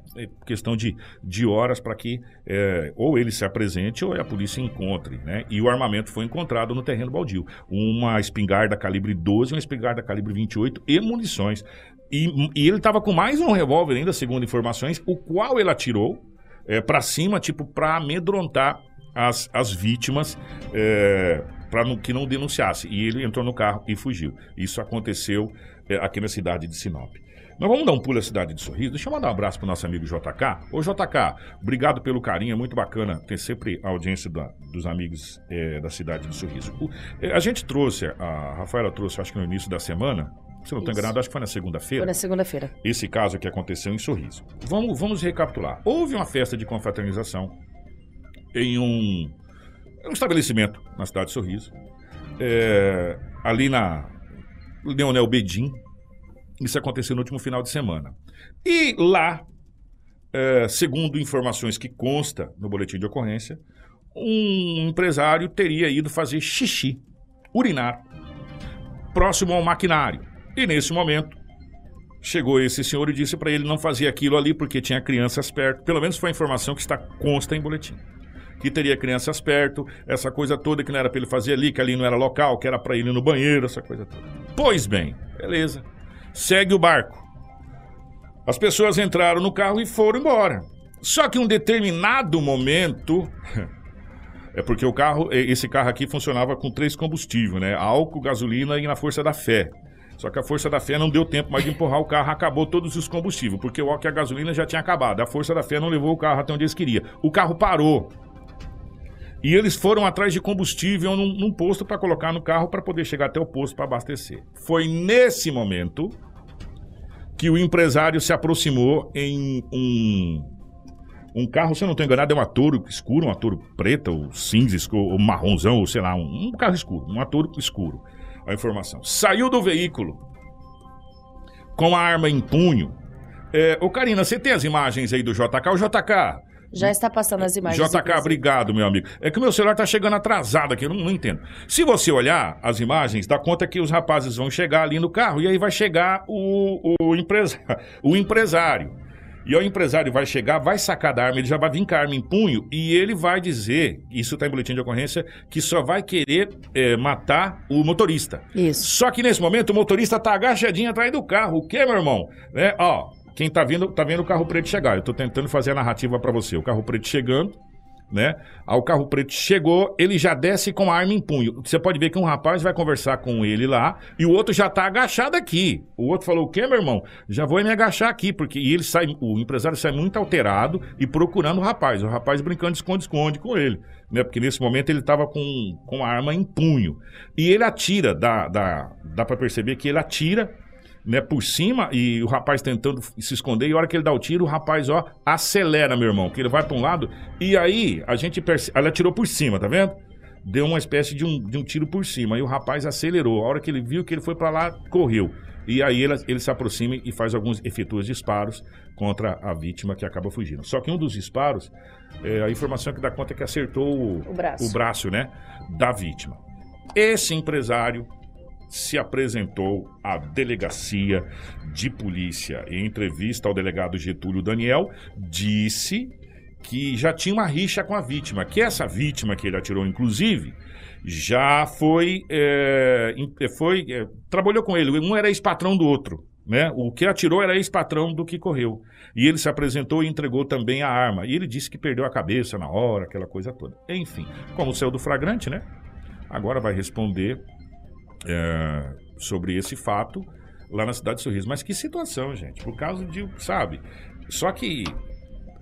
questão de, de horas para que é, ou ele se apresente ou a polícia encontre. Né? E o armamento foi encontrado no terreno baldio. Uma espingarda calibre 12, uma espingarda calibre 28 e munições. E, e ele estava com mais um revólver ainda, segundo informações, o qual ele atirou é, para cima, tipo, para amedrontar as, as vítimas é, para que não denunciasse. E ele entrou no carro e fugiu. Isso aconteceu é, aqui na cidade de Sinop. Nós vamos dar um pulo à cidade de Sorriso. Deixa eu mandar um abraço para o nosso amigo JK. Ô JK, obrigado pelo carinho, é muito bacana ter sempre a audiência da, dos amigos é, da cidade de Sorriso. O, é, a gente trouxe, a Rafaela trouxe, acho que no início da semana, se não estou enganado, acho que foi na segunda-feira. Foi na segunda-feira. Esse caso que aconteceu em Sorriso. Vamos, vamos recapitular. Houve uma festa de confraternização em um, um estabelecimento na cidade de Sorriso, é, ali na Leonel Bedim. Isso aconteceu no último final de semana. E lá, é, segundo informações que consta no boletim de ocorrência, um empresário teria ido fazer xixi, urinar, próximo ao maquinário. E nesse momento, chegou esse senhor e disse para ele não fazer aquilo ali porque tinha crianças perto. Pelo menos foi a informação que está consta em boletim que teria crianças perto, essa coisa toda que não era para ele fazer ali, que ali não era local, que era para ele no banheiro, essa coisa toda. Pois bem, beleza. Segue o barco. As pessoas entraram no carro e foram embora. Só que um determinado momento. É porque o carro, esse carro aqui funcionava com três combustíveis, né? Álcool, gasolina e na força da fé. Só que a força da fé não deu tempo mais de empurrar o carro, acabou todos os combustíveis, porque o álcool e a gasolina já tinha acabado. A força da fé não levou o carro até onde eles queriam. O carro parou E eles foram atrás de combustível num, num posto para colocar no carro para poder chegar até o posto para abastecer. Foi nesse momento que o empresário se aproximou em um um carro, se eu não estou enganado, é um Atoro escuro, um Atoro preta, ou cinza, ou marronzão, ou sei lá, um, um carro escuro, um Atoro escuro. A informação. Saiu do veículo com a arma em punho. É, ô, Karina, você tem as imagens aí do JK? O JK, Já está passando as imagens. JK, inclusive. obrigado, meu amigo. É que o meu celular tá chegando atrasado aqui, eu não, não entendo. Se você olhar as imagens, dá conta que os rapazes vão chegar ali no carro e aí vai chegar o, o, empresa, o empresário. E o empresário vai chegar, vai sacar da arma, ele já vai vir com a arma em punho e ele vai dizer, isso tá em boletim de ocorrência, que só vai querer eh, matar o motorista. Isso. Só que nesse momento o motorista tá agachadinho atrás do carro. O que, meu irmão? Né? Ó, quem tá vindo, tá vendo o carro preto chegar. Eu tô tentando fazer a narrativa pra você. O carro preto chegando, né? Aí o carro preto chegou, ele já desce com a arma em punho. Você pode ver que um rapaz vai conversar com ele lá e o outro já tá agachado aqui. O outro falou: "O quê, meu irmão? Já vou me agachar aqui", porque e ele sai, o empresário sai muito alterado e procurando o rapaz. O rapaz brincando de esconde-esconde com ele, né? Porque nesse momento ele tava com, com a arma em punho. E ele atira, dá, dá, dá para perceber que ele atira né, por cima e o rapaz tentando se esconder. E a hora que ele dá o tiro, o rapaz, ó, acelera, meu irmão, que ele vai para um lado. E aí a gente percebe. Ela atirou por cima, tá vendo? Deu uma espécie de um, de um tiro por cima. E o rapaz acelerou. A hora que ele viu que ele foi para lá, correu. E aí ele, ele se aproxima e faz alguns, efetua os disparos contra a vítima que acaba fugindo. Só que um dos disparos, é, a informação que dá conta é que acertou o, O braço. o braço, né, da vítima. Esse empresário se apresentou à delegacia de polícia. Em entrevista ao delegado Getúlio Daniel, disse que já tinha uma rixa com a vítima, que essa vítima que ele atirou, inclusive, já foi, é, foi é, trabalhou com ele. Um era ex-patrão do outro. Né? O que atirou era ex-patrão do que correu. E ele se apresentou e entregou também a arma. E ele disse que perdeu a cabeça na hora, aquela coisa toda. Enfim, como saiu do flagrante, né? Agora vai responder é, sobre esse fato lá na cidade de Sorriso. Mas que situação, gente, por causa de, sabe? Só que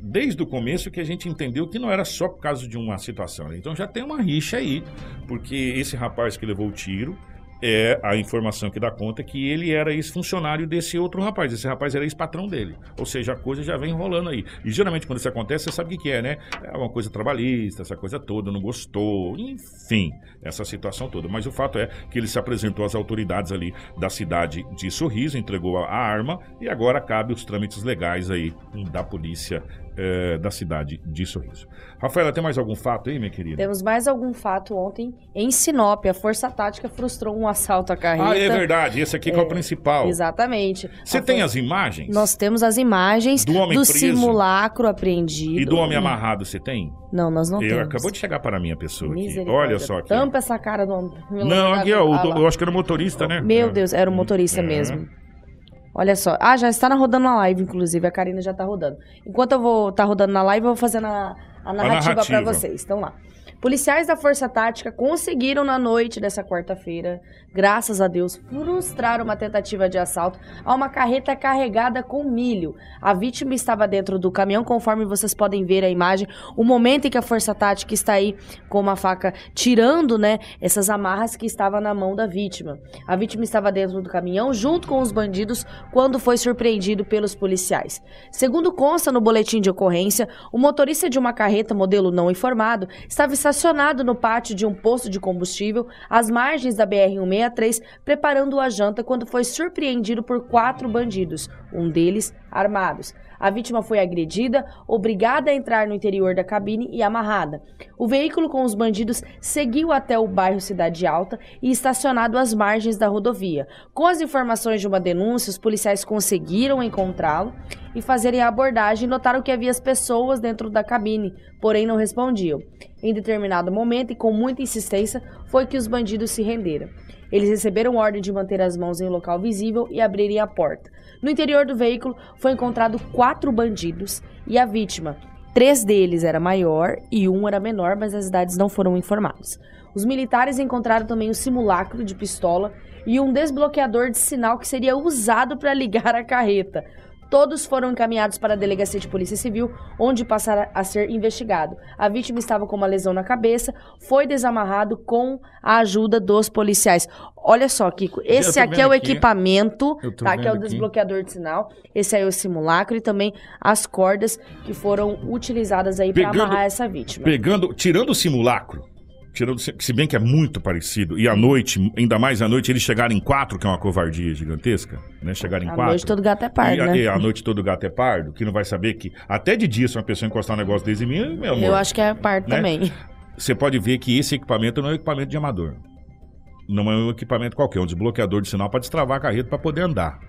desde o começo que a gente entendeu que não era só por causa de uma situação. né? Então já tem uma rixa aí, porque esse rapaz que levou o tiro é a informação que dá conta que ele era ex-funcionário desse outro rapaz. Esse rapaz era ex-patrão dele. Ou seja, a coisa já vem rolando aí. E geralmente quando isso acontece, você sabe o que, que é, né? É uma coisa trabalhista, essa coisa toda, não gostou, enfim, essa situação toda. Mas o fato é que ele se apresentou às autoridades ali da cidade de Sorriso, entregou a arma e agora cabe os trâmites legais aí da polícia eh, da cidade de Sorriso. Rafaela, tem mais algum fato aí, minha querida? Temos mais algum fato ontem em Sinop. A Força Tática frustrou um assalto à carreta. Ah, é verdade. Esse aqui que é o principal. Exatamente. Você A tem for- as imagens? Nós temos as imagens Do homem preso? simulacro apreendido. E do homem amarrado, você tem? Não, nós não Eu temos. acabou de chegar para a minha pessoa aqui. Olha só aqui. Tampa essa cara do homem. Não, aqui, ó, do- lá. eu acho que era o motorista, né? Meu É. Deus, era o motorista É. mesmo. Olha só. Ah, já está na rodando na live, inclusive. A Karina já está rodando. Enquanto eu vou estar rodando na live, eu vou fazendo a, a narrativa para narrativa. vocês. Então lá. Policiais da Força Tática conseguiram na noite dessa quarta-feira, graças a Deus, frustrar uma tentativa de assalto a uma carreta carregada com milho. A vítima estava dentro do caminhão, conforme vocês podem ver a imagem. O momento em que a Força Tática está aí com uma faca tirando, né, essas amarras que estavam na mão da vítima. A vítima estava dentro do caminhão junto com os bandidos quando foi surpreendido pelos policiais. Segundo consta no boletim de ocorrência, o motorista de uma carreta modelo não informado estava estacionado no pátio de um posto de combustível às margens da BR-163, preparando a janta quando foi surpreendido por quatro bandidos, um deles armados. A vítima foi agredida, obrigada a entrar no interior da cabine e amarrada. O veículo com os bandidos seguiu até o bairro Cidade Alta e estacionado às margens da rodovia. Com as informações de uma denúncia, os policiais conseguiram encontrá-lo e fazerem a abordagem notaram que havia as pessoas dentro da cabine, porém não respondiam. Em determinado momento e com muita insistência, foi que os bandidos se renderam. Eles receberam ordem de manter as mãos em um local visível e abrirem a porta. No interior do veículo foi encontrado quatro bandidos e a vítima. Três deles era maior e um era menor, mas as idades não foram informadas. Os militares encontraram também um simulacro de pistola e um desbloqueador de sinal que seria usado para ligar a carreta. Todos foram encaminhados para a delegacia de polícia civil, onde passará a ser investigado. A vítima estava com uma lesão na cabeça, foi desamarrado com a ajuda dos policiais. Olha só, Kiko, esse aqui é o aqui. equipamento, tá? Que é o aqui. desbloqueador de sinal. Esse aí é o simulacro e também as cordas que foram utilizadas aí para amarrar essa vítima. Pegando, tirando o simulacro, tirando, se bem que é muito parecido, e à noite, ainda mais à noite, eles chegaram em quatro, que é uma covardia gigantesca, né? Chegaram em À quatro. noite todo gato é pardo, e, a- né? e à noite todo gato é pardo, que não vai saber que até de dia se uma pessoa encostar um negócio desse em mim, meu amor, Eu acho que é pardo né? também. você pode ver que esse equipamento não é um equipamento de amador. Não é um equipamento qualquer, é um desbloqueador de sinal para destravar a carreta para poder andar.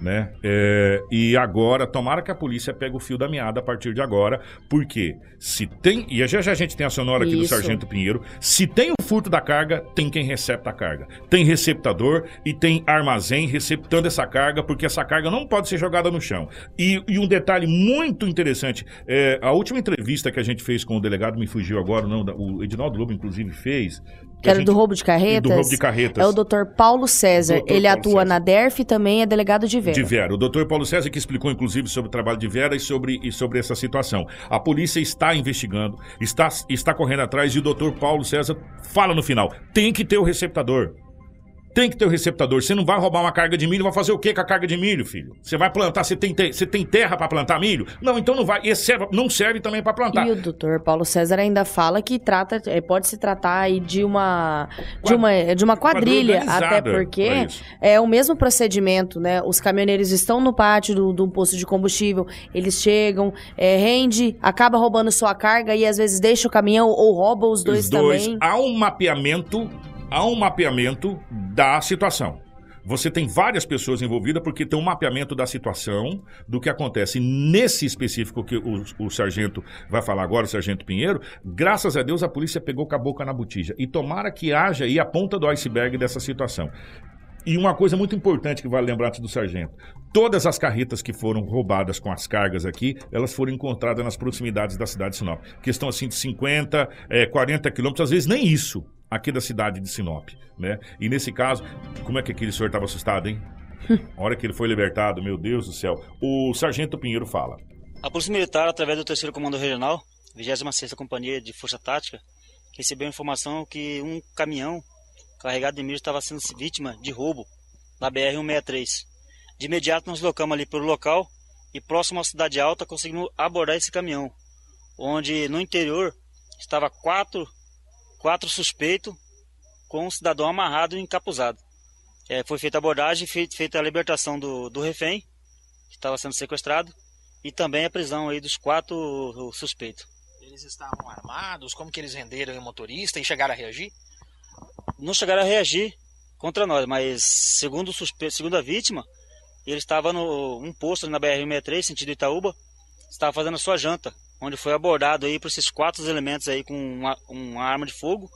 Né? É, e agora, tomara que a polícia pegue o fio da meada a partir de agora, porque se tem, e já já a gente tem a sonora aqui do Isso. Sargento Pinheiro, se tem o furto da carga, tem quem recepta a carga. Tem receptador e tem armazém receptando essa carga, porque essa carga não pode ser jogada no chão. E, e um detalhe muito interessante, é, a última entrevista que a gente fez com o delegado, me fugiu agora, não, o Edinaldo Lobo inclusive fez. Que a era gente- do roubo de carretas. do roubo de carretas. É o doutor Paulo César. Dr. Ele Paulo atua César. na DERF e também é delegado de Vera. De Vera. O doutor Paulo César que explicou, inclusive, sobre o trabalho de Vera e sobre, e sobre essa situação. A polícia está investigando, está, está correndo atrás e o doutor Paulo César fala no final: tem que ter o receptador. Tem que ter o receptador. Você não vai roubar uma carga de milho, vai fazer o que com a carga de milho, filho? Você vai plantar, você tem, te- você tem terra para plantar milho? Não, então não vai. Esse serve- não serve também para plantar. E o doutor Paulo César ainda fala que trata, é, pode se tratar aí de uma, de uma, de uma quadrilha, até porque é o mesmo procedimento, né? Os caminhoneiros estão no pátio do, do posto de combustível, eles chegam, é, rende, acaba roubando sua carga e às vezes deixa o caminhão ou rouba os dois, Os dois. também. Há um mapeamento, há um mapeamento da situação. Você tem várias pessoas envolvidas porque tem um mapeamento da situação, do que acontece. Nesse específico que o, o sargento vai falar agora, o sargento Pinheiro, graças a Deus a polícia pegou com a boca na botija. E tomara que haja aí a ponta do iceberg dessa situação. E uma coisa muito importante que vale lembrar do sargento: todas as carretas que foram roubadas com as cargas aqui, elas foram encontradas nas proximidades da cidade de Sinop. Questão assim de 50, eh, 40 quilômetros, às vezes nem isso, aqui da cidade de Sinop. Né? E nesse caso, como é que aquele senhor estava assustado, hein? A hora que ele foi libertado, meu Deus do céu. O sargento Pinheiro fala. A Polícia Militar, através do 3 Comando Regional, 26ª Companhia de Força Tática, recebeu informação que um caminhão carregado de milho estava sendo vítima de roubo na BR-163. De imediato nos locamos ali pelo local e próximo à Cidade Alta conseguimos abordar esse caminhão, onde no interior estava quatro, quatro suspeitos com um cidadão amarrado e encapuzado. É, foi feita a abordagem, fei- feita a libertação do, do refém, que estava sendo sequestrado, e também a prisão aí dos quatro suspeitos. Eles estavam armados? Como que eles renderam o motorista e chegaram a reagir? Não chegaram a reagir contra nós, mas segundo, suspe... segundo a vítima, ele estava no um posto na BR-63, sentido Itaúba, estava fazendo a sua janta, onde foi abordado aí por esses quatro elementos aí com uma, uma arma de fogo.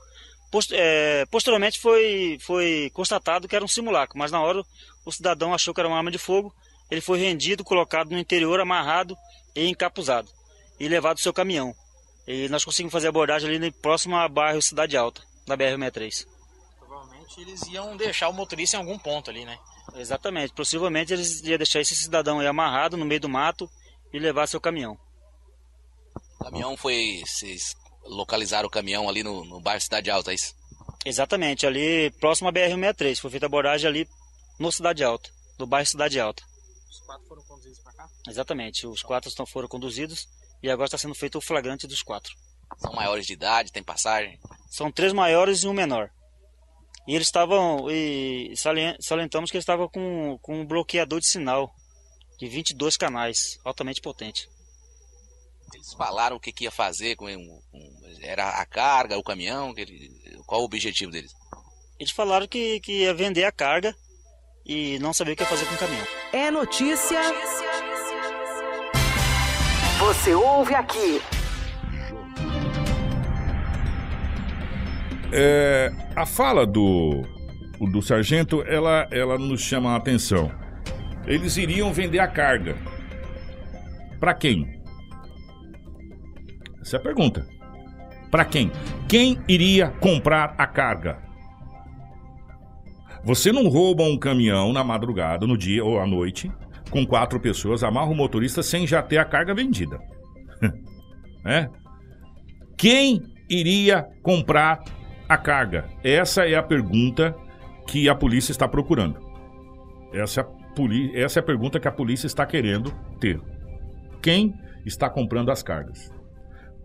Post- é, posteriormente foi, foi constatado que era um simulacro, mas na hora o cidadão achou que era uma arma de fogo, ele foi rendido, colocado no interior, amarrado e encapuzado, e levado ao seu caminhão. E nós conseguimos fazer a abordagem ali próximo ao bairro Cidade Alta, da BR-63. Provavelmente eles iam deixar o motorista em algum ponto ali, né? Exatamente. Possivelmente eles iam deixar esse cidadão aí amarrado no meio do mato e levar seu caminhão. O caminhão foi. Vocês localizaram o caminhão ali no, no bairro Cidade Alta, é isso? Exatamente, ali próximo à BR-163. Foi feita a abordagem ali no Cidade Alta, no bairro Cidade Alta. Os quatro foram conduzidos para cá? Exatamente. Os quatro estão, foram conduzidos e agora está sendo feito o flagrante dos quatro. São maiores de idade, tem passagem. São três maiores e um menor. E eles estavam. E salien- salientamos que eles estavam com, com um bloqueador de sinal de 22 canais, altamente potente. Eles falaram o que, que ia fazer com, com- Era a carga, o caminhão? que ele- qual o objetivo deles? Eles falaram que, que ia vender a carga e não sabia o que ia fazer com o caminhão. É notícia. Você ouve aqui. É, a fala do, do sargento, ela, ela nos chama a atenção. Eles iriam vender a carga. Para quem? Essa é a pergunta. Para quem? Quem iria comprar a carga? Você não rouba um caminhão na madrugada, no dia ou à noite, com quatro pessoas, amarra o motorista sem já ter a carga vendida. é? Quem iria comprar a carga? Essa é a pergunta que a polícia está procurando. Essa é poli- essa é a pergunta que a polícia está querendo ter. Quem está comprando as cargas?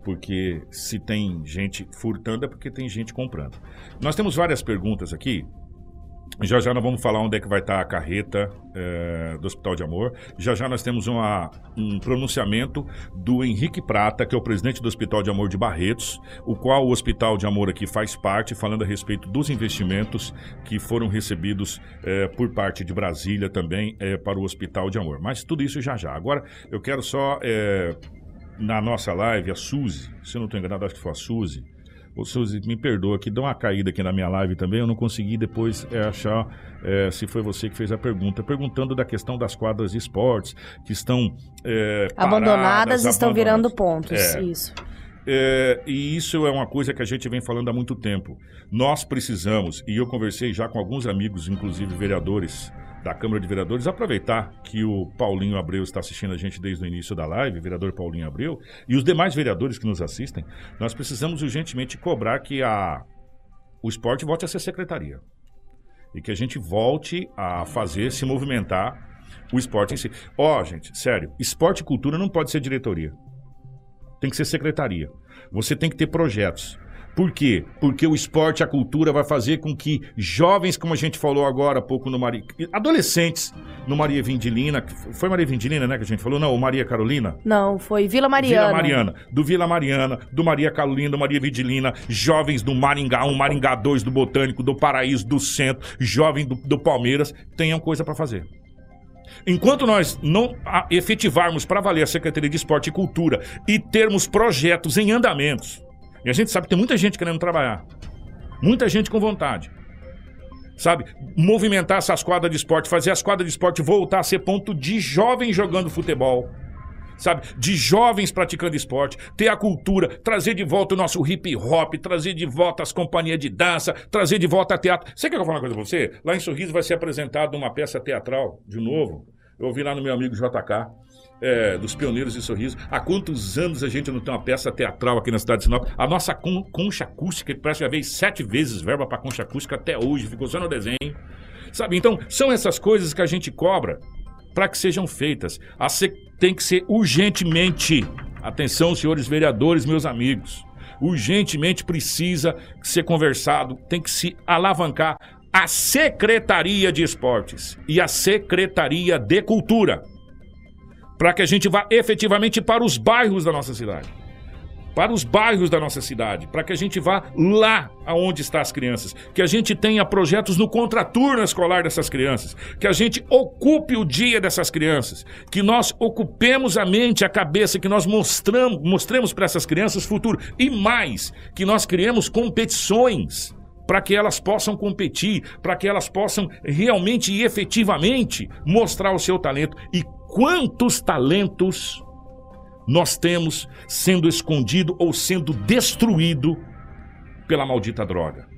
Porque se tem gente furtando é porque tem gente comprando. Nós temos várias perguntas aqui. Já já nós vamos falar onde é que vai estar a carreta eh, do Hospital de Amor. Já já nós temos uma- um pronunciamento do Henrique Prata, que é o presidente do Hospital de Amor de Barretos, o qual o Hospital de Amor aqui faz parte, falando a respeito dos investimentos que foram recebidos eh, por parte de Brasília também eh, para o Hospital de Amor. Mas tudo isso já já. Agora eu quero só na nossa live, a Suzy, se eu não estou enganado, acho que foi a Suzy. Ô, Suzy, me perdoa que deu uma caída aqui na minha live também, eu não consegui depois é, achar é, se foi você que fez a pergunta. Perguntando da questão das quadras de esportes, que estão é, Abandonadas paradas, estão abandonadas. virando pontos. É. Isso. É, e isso é uma coisa que a gente vem falando há muito tempo. Nós precisamos, e eu conversei já com alguns amigos, inclusive vereadores da Câmara de Vereadores, aproveitar que o Paulinho Abreu está assistindo a gente desde o início da live, vereador Paulinho Abreu, e os demais vereadores que nos assistem, nós precisamos urgentemente cobrar que a, o esporte volte a ser secretaria. E que a gente volte a fazer, se movimentar o esporte em si. Ó, gente, sério, esporte e cultura não pode ser diretoria tem que ser secretaria. Você tem que ter projetos. Por quê? Porque o esporte, a cultura vai fazer com que jovens, como a gente falou agora há pouco no Maria... Adolescentes no Maria Vindilina, foi Maria Vindilina, né, que a gente falou? Não, Maria Carolina? Não, foi Vila Mariana. Vila Mariana, do Vila Mariana, do Maria Carolina, do Maria Vidilina, jovens do Maringá 1, Maringá 2, do Botânico, do Paraíso, do Centro, jovem do, do Palmeiras, tenham coisa para fazer. Enquanto nós não efetivarmos para valer a Secretaria de Esporte e Cultura e termos projetos em andamentos, e a gente sabe que tem muita gente querendo trabalhar, muita gente com vontade, sabe? Movimentar essas quadras de esporte, fazer as quadras de esporte voltar a ser ponto de jovens jogando futebol, sabe? De jovens praticando esporte, ter a cultura, trazer de volta o nosso hip hop, trazer de volta as companhias de dança, trazer de volta a teatro. Você quer que eu fale uma coisa pra você? Lá em Sorriso vai ser apresentada uma peça teatral, de novo. Eu ouvi lá no meu amigo JK. É, dos pioneiros de sorriso. Há quantos anos a gente não tem uma peça teatral aqui na cidade de Sinop? A nossa con- concha acústica, que parece que já veio sete vezes verba para concha acústica até hoje, ficou só no desenho. Sabe? Então, são essas coisas que a gente cobra para que sejam feitas. A Tem que ser urgentemente. Atenção, senhores vereadores, meus amigos. Urgentemente precisa ser conversado, tem que se alavancar a Secretaria de Esportes e a Secretaria de Cultura para que a gente vá efetivamente para os bairros da nossa cidade. Para os bairros da nossa cidade, para que a gente vá lá aonde estão as crianças, que a gente tenha projetos no contraturno escolar dessas crianças, que a gente ocupe o dia dessas crianças, que nós ocupemos a mente, a cabeça, que nós mostramos, mostremos para essas crianças futuro e mais, que nós criemos competições para que elas possam competir, para que elas possam realmente e efetivamente mostrar o seu talento. E quantos talentos nós temos sendo escondido ou sendo destruído pela maldita droga?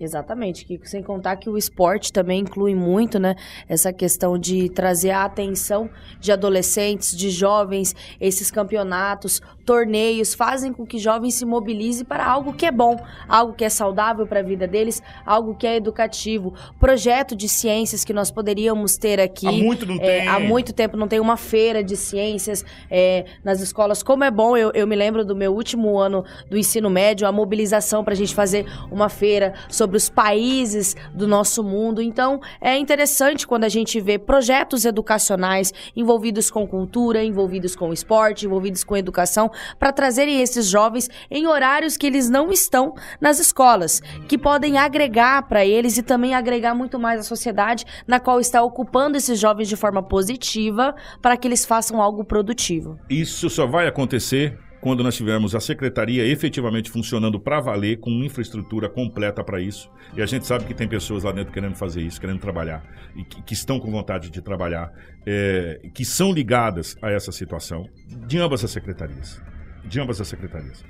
Exatamente, Kiko. Sem contar que o esporte também inclui muito, né? Essa questão de trazer a atenção de adolescentes, de jovens, esses campeonatos, torneios, fazem com que jovens se mobilizem para algo que é bom, algo que é saudável para a vida deles, algo que é educativo. Projeto de ciências que nós poderíamos ter aqui. Há muito não É, tem. há muito tempo não tem uma feira de ciências é, nas escolas. Como é bom, eu, eu me lembro do meu último ano do ensino médio, a mobilização para a gente fazer uma feira sobre os países do nosso mundo. Então, é interessante quando a gente vê projetos educacionais envolvidos com cultura, envolvidos com esporte, envolvidos com educação, para trazerem esses jovens em horários que eles não estão nas escolas, que podem agregar para eles e também agregar muito mais à sociedade na qual está ocupando esses jovens de forma positiva para que eles façam algo produtivo. Isso só vai acontecer quando nós tivermos a secretaria efetivamente funcionando para valer, com infraestrutura completa para isso. E a gente sabe que tem pessoas lá dentro querendo fazer isso, querendo trabalhar, e que, que estão com vontade de trabalhar, é, que são ligadas a essa situação, de ambas as secretarias. De ambas as secretarias.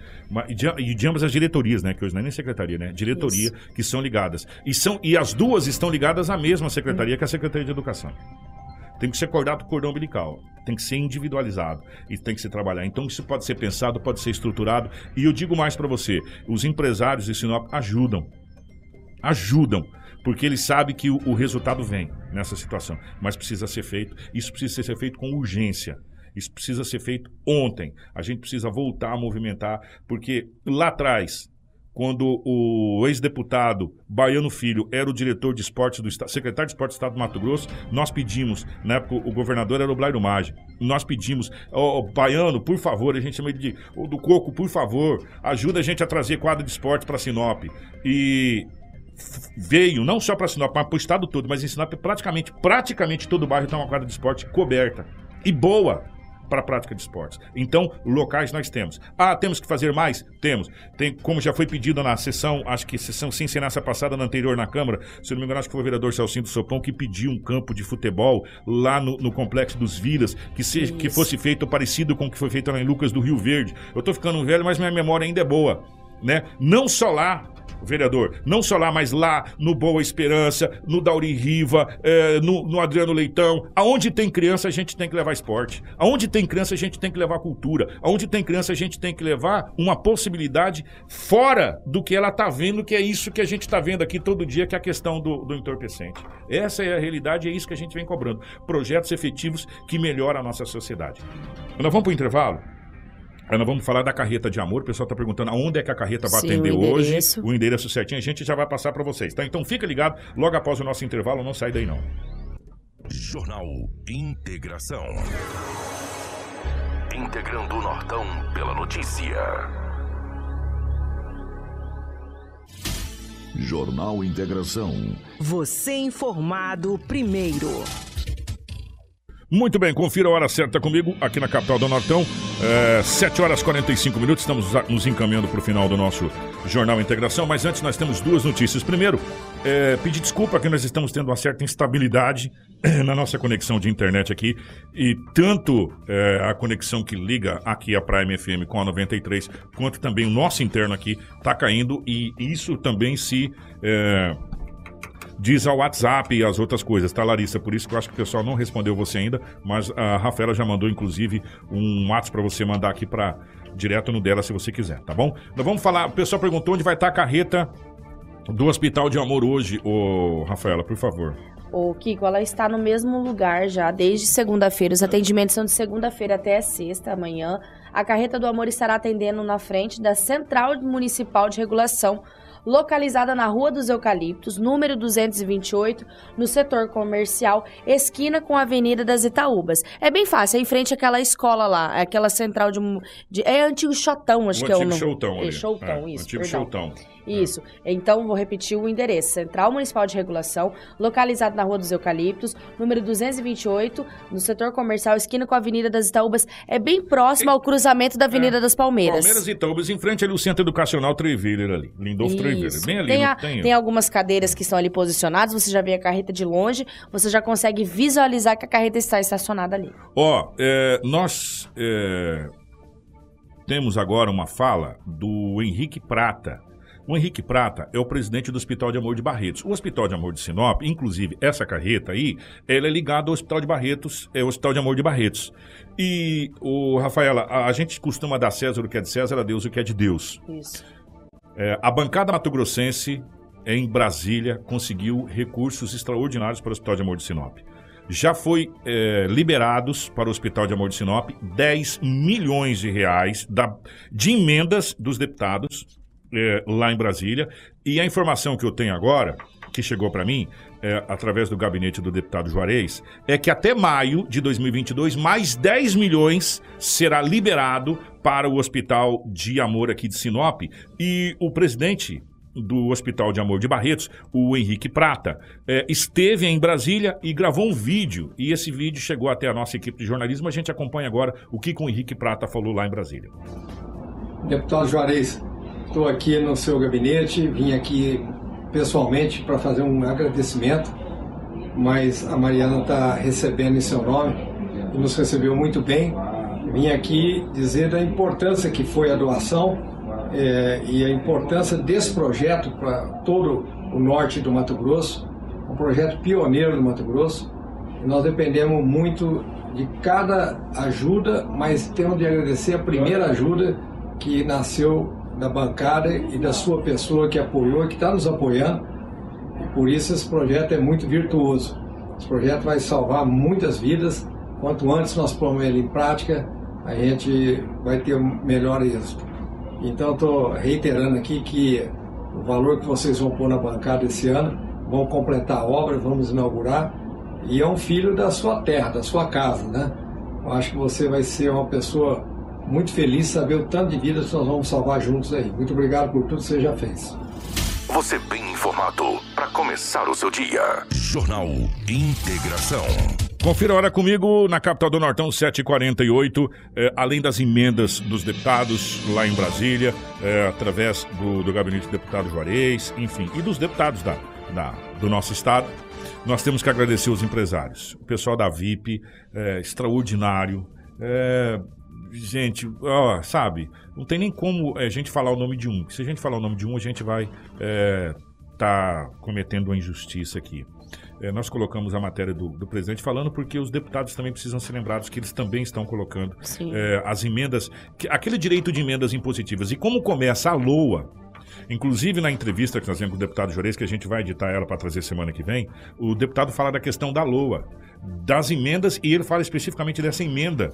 E de, e de ambas as diretorias, né? Que hoje não é nem secretaria, né? Diretoria, que são ligadas. E, são, e as duas estão ligadas à mesma secretaria, que é a Secretaria de Educação. Tem que ser cortado o cordão umbilical. Tem que ser individualizado e tem que se trabalhar. Então isso pode ser pensado, pode ser estruturado. E eu digo mais para você: os empresários de Sinop ajudam. Ajudam. Porque eles sabem que o resultado vem nessa situação. Mas precisa ser feito. Isso precisa ser feito com urgência. Isso precisa ser feito ontem. A gente precisa voltar a movimentar, porque lá atrás, quando o ex-deputado Baiano Filho era o diretor de esportes do Estado, secretário de esportes do Estado do Mato Grosso, nós pedimos, na época o governador era o Blairo Maggi, nós pedimos, ó, oh, Baiano, por favor, a gente chama ele de, oh, do Coco, por favor, ajuda a gente a trazer quadro de esporte para Sinop. E veio não só para Sinop, mas para o estado todo, mas em Sinop praticamente, praticamente todo o bairro tem uma quadra de esporte coberta e boa para a prática de esportes. Então, locais nós temos. Ah, temos que fazer mais? Temos. Tem, como já foi pedido na sessão, acho que sessão sem ser nessa passada, na anterior na Câmara, se não me engano, acho que foi o vereador Celcinho do Sopão que pediu um campo de futebol lá no, no Complexo dos Vilas, que, seja, que fosse feito parecido com o que foi feito lá em Lucas do Rio Verde. Eu estou ficando velho, mas minha memória ainda é boa. Né? Não só lá, vereador, não só lá, mas lá no Boa Esperança, no Dauri Riva, é, no, no, Adriano Leitão. Aonde tem criança, a gente tem que levar esporte. Aonde tem criança, a gente tem que levar cultura. Aonde tem criança, a gente tem que levar uma possibilidade fora do que ela está vendo, que é isso que a gente está vendo aqui todo dia, que é a questão do, do entorpecente. Essa é a realidade, é isso que a gente vem cobrando. Projetos efetivos que melhoram a nossa sociedade. Nós vamos para o intervalo? Nós vamos falar da carreta de amor. O pessoal está perguntando aonde é que a carreta vai Sim, atender o hoje. O endereço certinho a gente já vai passar para vocês, tá? Então fica ligado, logo após o nosso intervalo, não sai daí não. Jornal Integração. Integrando o Nortão pela notícia. Jornal Integração. Você informado primeiro. Muito bem, confira a hora certa comigo aqui na capital do Nortão. É, 7 horas e 45 minutos, estamos nos encaminhando para o final do nosso Jornal Integração, mas antes nós temos duas notícias. Primeiro, é, pedir desculpa que nós estamos tendo uma certa instabilidade na nossa conexão de internet aqui e tanto é, a conexão que liga aqui a Prime FM com a 93, quanto também o nosso interno aqui está caindo e isso também se é, diz ao WhatsApp e as outras coisas, tá, Larissa? Por isso que eu acho que o pessoal não respondeu você ainda, mas a Rafaela já mandou, inclusive, um WhatsApp para você mandar aqui para direto no dela, se você quiser, tá bom? Nós vamos falar, o pessoal perguntou onde vai estar tá a carreta do Hospital de Amor hoje, ô Rafaela, por favor. Ô, Kiko, ela está no mesmo lugar já desde segunda-feira. Os atendimentos são de segunda-feira até sexta, amanhã. A carreta do amor estará atendendo na frente da Central Municipal de Regulação localizada na Rua dos Eucaliptos, número 228, no setor comercial, esquina com a Avenida das Itaúbas. É bem fácil, é em frente àquela escola lá, aquela central de. de é antigo Chotão, acho o que é o nome. Chotão, ali. É, Chotão, é, isso. Antigo perdão. Chotão. Isso. Então, vou repetir o endereço. Central Municipal de Regulação, localizado na Rua dos Eucaliptos, número 228, no setor comercial, esquina com a Avenida das Itaúbas. É bem próximo ao cruzamento da Avenida é. das Palmeiras. Palmeiras e Itaúbas, em frente ali o Centro Educacional Treviller ali. Lindolfo Treviller. Bem ali. Tem, a, tem, tem algumas cadeiras que estão ali posicionadas, você já vê a carreta de longe, você já consegue visualizar que a carreta está estacionada ali. Ó, é, nós... É temos agora uma fala do Henrique Prata, o Henrique Prata é o presidente do Hospital de Amor de Barretos. O Hospital de Amor de Sinop, inclusive essa carreta aí, ela é ligada ao Hospital de Barretos, é o Hospital de Amor de Barretos. E, o Rafaela, a, a gente costuma dar César o que é de César, a Deus o que é de Deus. Isso. É, a bancada mato-grossense em Brasília conseguiu recursos extraordinários para o Hospital de Amor de Sinop. Já foi é, liberados para o Hospital de Amor de Sinop 10 milhões de reais da, de emendas dos deputados é, lá em Brasília. E a informação que eu tenho agora, que chegou para mim, é, através do gabinete do deputado Juarez, é que até maio de 2022, mais 10 milhões será liberado para o Hospital de Amor aqui de Sinop. E o presidente do Hospital de Amor de Barretos, o Henrique Prata, é, esteve em Brasília e gravou um vídeo. E esse vídeo chegou até a nossa equipe de jornalismo. A gente acompanha agora o que o Henrique Prata falou lá em Brasília. Deputado Juarez, Estou aqui no seu gabinete, vim aqui pessoalmente para fazer um agradecimento, mas a Mariana está recebendo em seu nome e nos recebeu muito bem. Vim aqui dizer da importância que foi a doação é, e a importância desse projeto para todo o norte do Mato Grosso, um projeto pioneiro do Mato Grosso, Nós dependemos muito de cada ajuda, mas temos de agradecer a primeira ajuda que nasceu da bancada e da sua pessoa que apoiou e que está nos apoiando. E por isso esse projeto é muito virtuoso. Esse projeto vai salvar muitas vidas. Quanto antes nós pomos ele em prática, a gente vai ter um melhor êxito. Então estou reiterando aqui que o valor que vocês vão pôr na bancada esse ano, vão completar a obra, vamos inaugurar, e é um filho da sua terra, da sua casa, né? Eu acho que você vai ser uma pessoa muito feliz saber o tanto de vidas que nós vamos salvar juntos aí. Muito obrigado por tudo que você já fez. Você bem informado para começar o seu dia. Jornal Integração. Confira a hora comigo na capital do Nortão, 7h48. É, além das emendas dos deputados lá em Brasília, é, através do, do gabinete do deputado Juarez, enfim, e dos deputados da, da, do nosso estado, nós temos que agradecer os empresários. O pessoal da VIP, é, extraordinário. É, gente, ó, sabe, não tem nem como a gente falar o nome de um. Se a gente falar o nome de um, a gente vai é, tá cometendo uma injustiça aqui. É, nós colocamos a matéria do, do, presidente falando porque os deputados também precisam ser lembrados que eles também estão colocando é, as emendas, que, aquele direito de emendas impositivas. E como começa a LOA, Inclusive, na entrevista que nós temos com o deputado Juarez, que a gente vai editar ela para trazer semana que vem, o deputado fala da questão da LOA, das emendas, e ele fala especificamente dessa emenda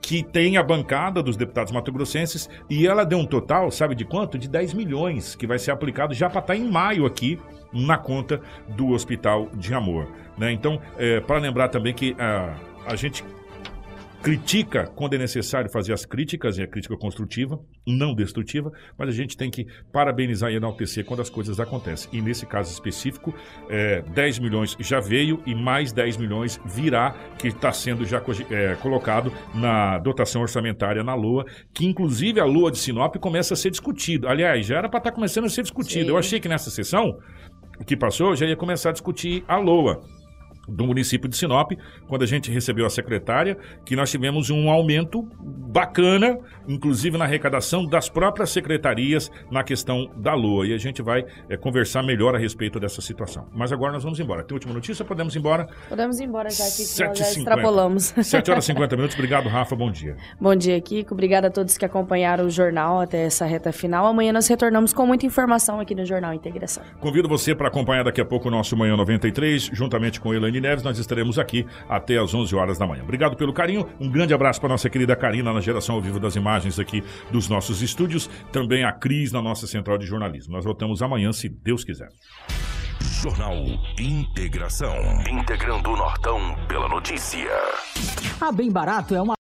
que tem a bancada dos deputados mato-grossenses e ela deu um total, sabe de quanto? De 10 milhões, que vai ser aplicado já para estar tá em maio aqui na conta do Hospital de Amor. Né? Então, é, para lembrar também que a, a gente critica quando é necessário fazer as críticas, e a crítica construtiva, não destrutiva, mas a gente tem que parabenizar e enaltecer quando as coisas acontecem. E nesse caso específico, é, 10 milhões já veio e mais 10 milhões virá, que está sendo já é, colocado na dotação orçamentária na Lua, que inclusive a Lua de Sinop começa a ser discutido. Aliás, já era para estar tá começando a ser discutido. Sim. Eu achei que nessa sessão que passou já ia começar a discutir a Lua do município de Sinop, quando a gente recebeu a secretária, que nós tivemos um aumento bacana, inclusive na arrecadação das próprias secretarias na questão da lua. E a gente vai é, conversar melhor a respeito dessa situação. Mas agora nós vamos embora. Tem última notícia? Podemos ir embora? Podemos ir embora já que já extrapolamos. 7 horas e 50 minutos. Obrigado, Rafa. Bom dia. Bom dia, Kiko. Obrigada a todos que acompanharam o jornal até essa reta final. Amanhã nós retornamos com muita informação aqui no Jornal Integração. Convido você para acompanhar daqui a pouco o nosso Manhã 93, juntamente com Neves. Nós estaremos aqui até às 11 horas da manhã. Obrigado pelo carinho. Um grande abraço para nossa querida Karina na geração ao vivo das imagens aqui dos nossos estúdios. Também a Cris na nossa central de jornalismo. Nós voltamos amanhã, se Deus quiser. Jornal Integração. Integrando o Nortão pela notícia. A Bem Barato é uma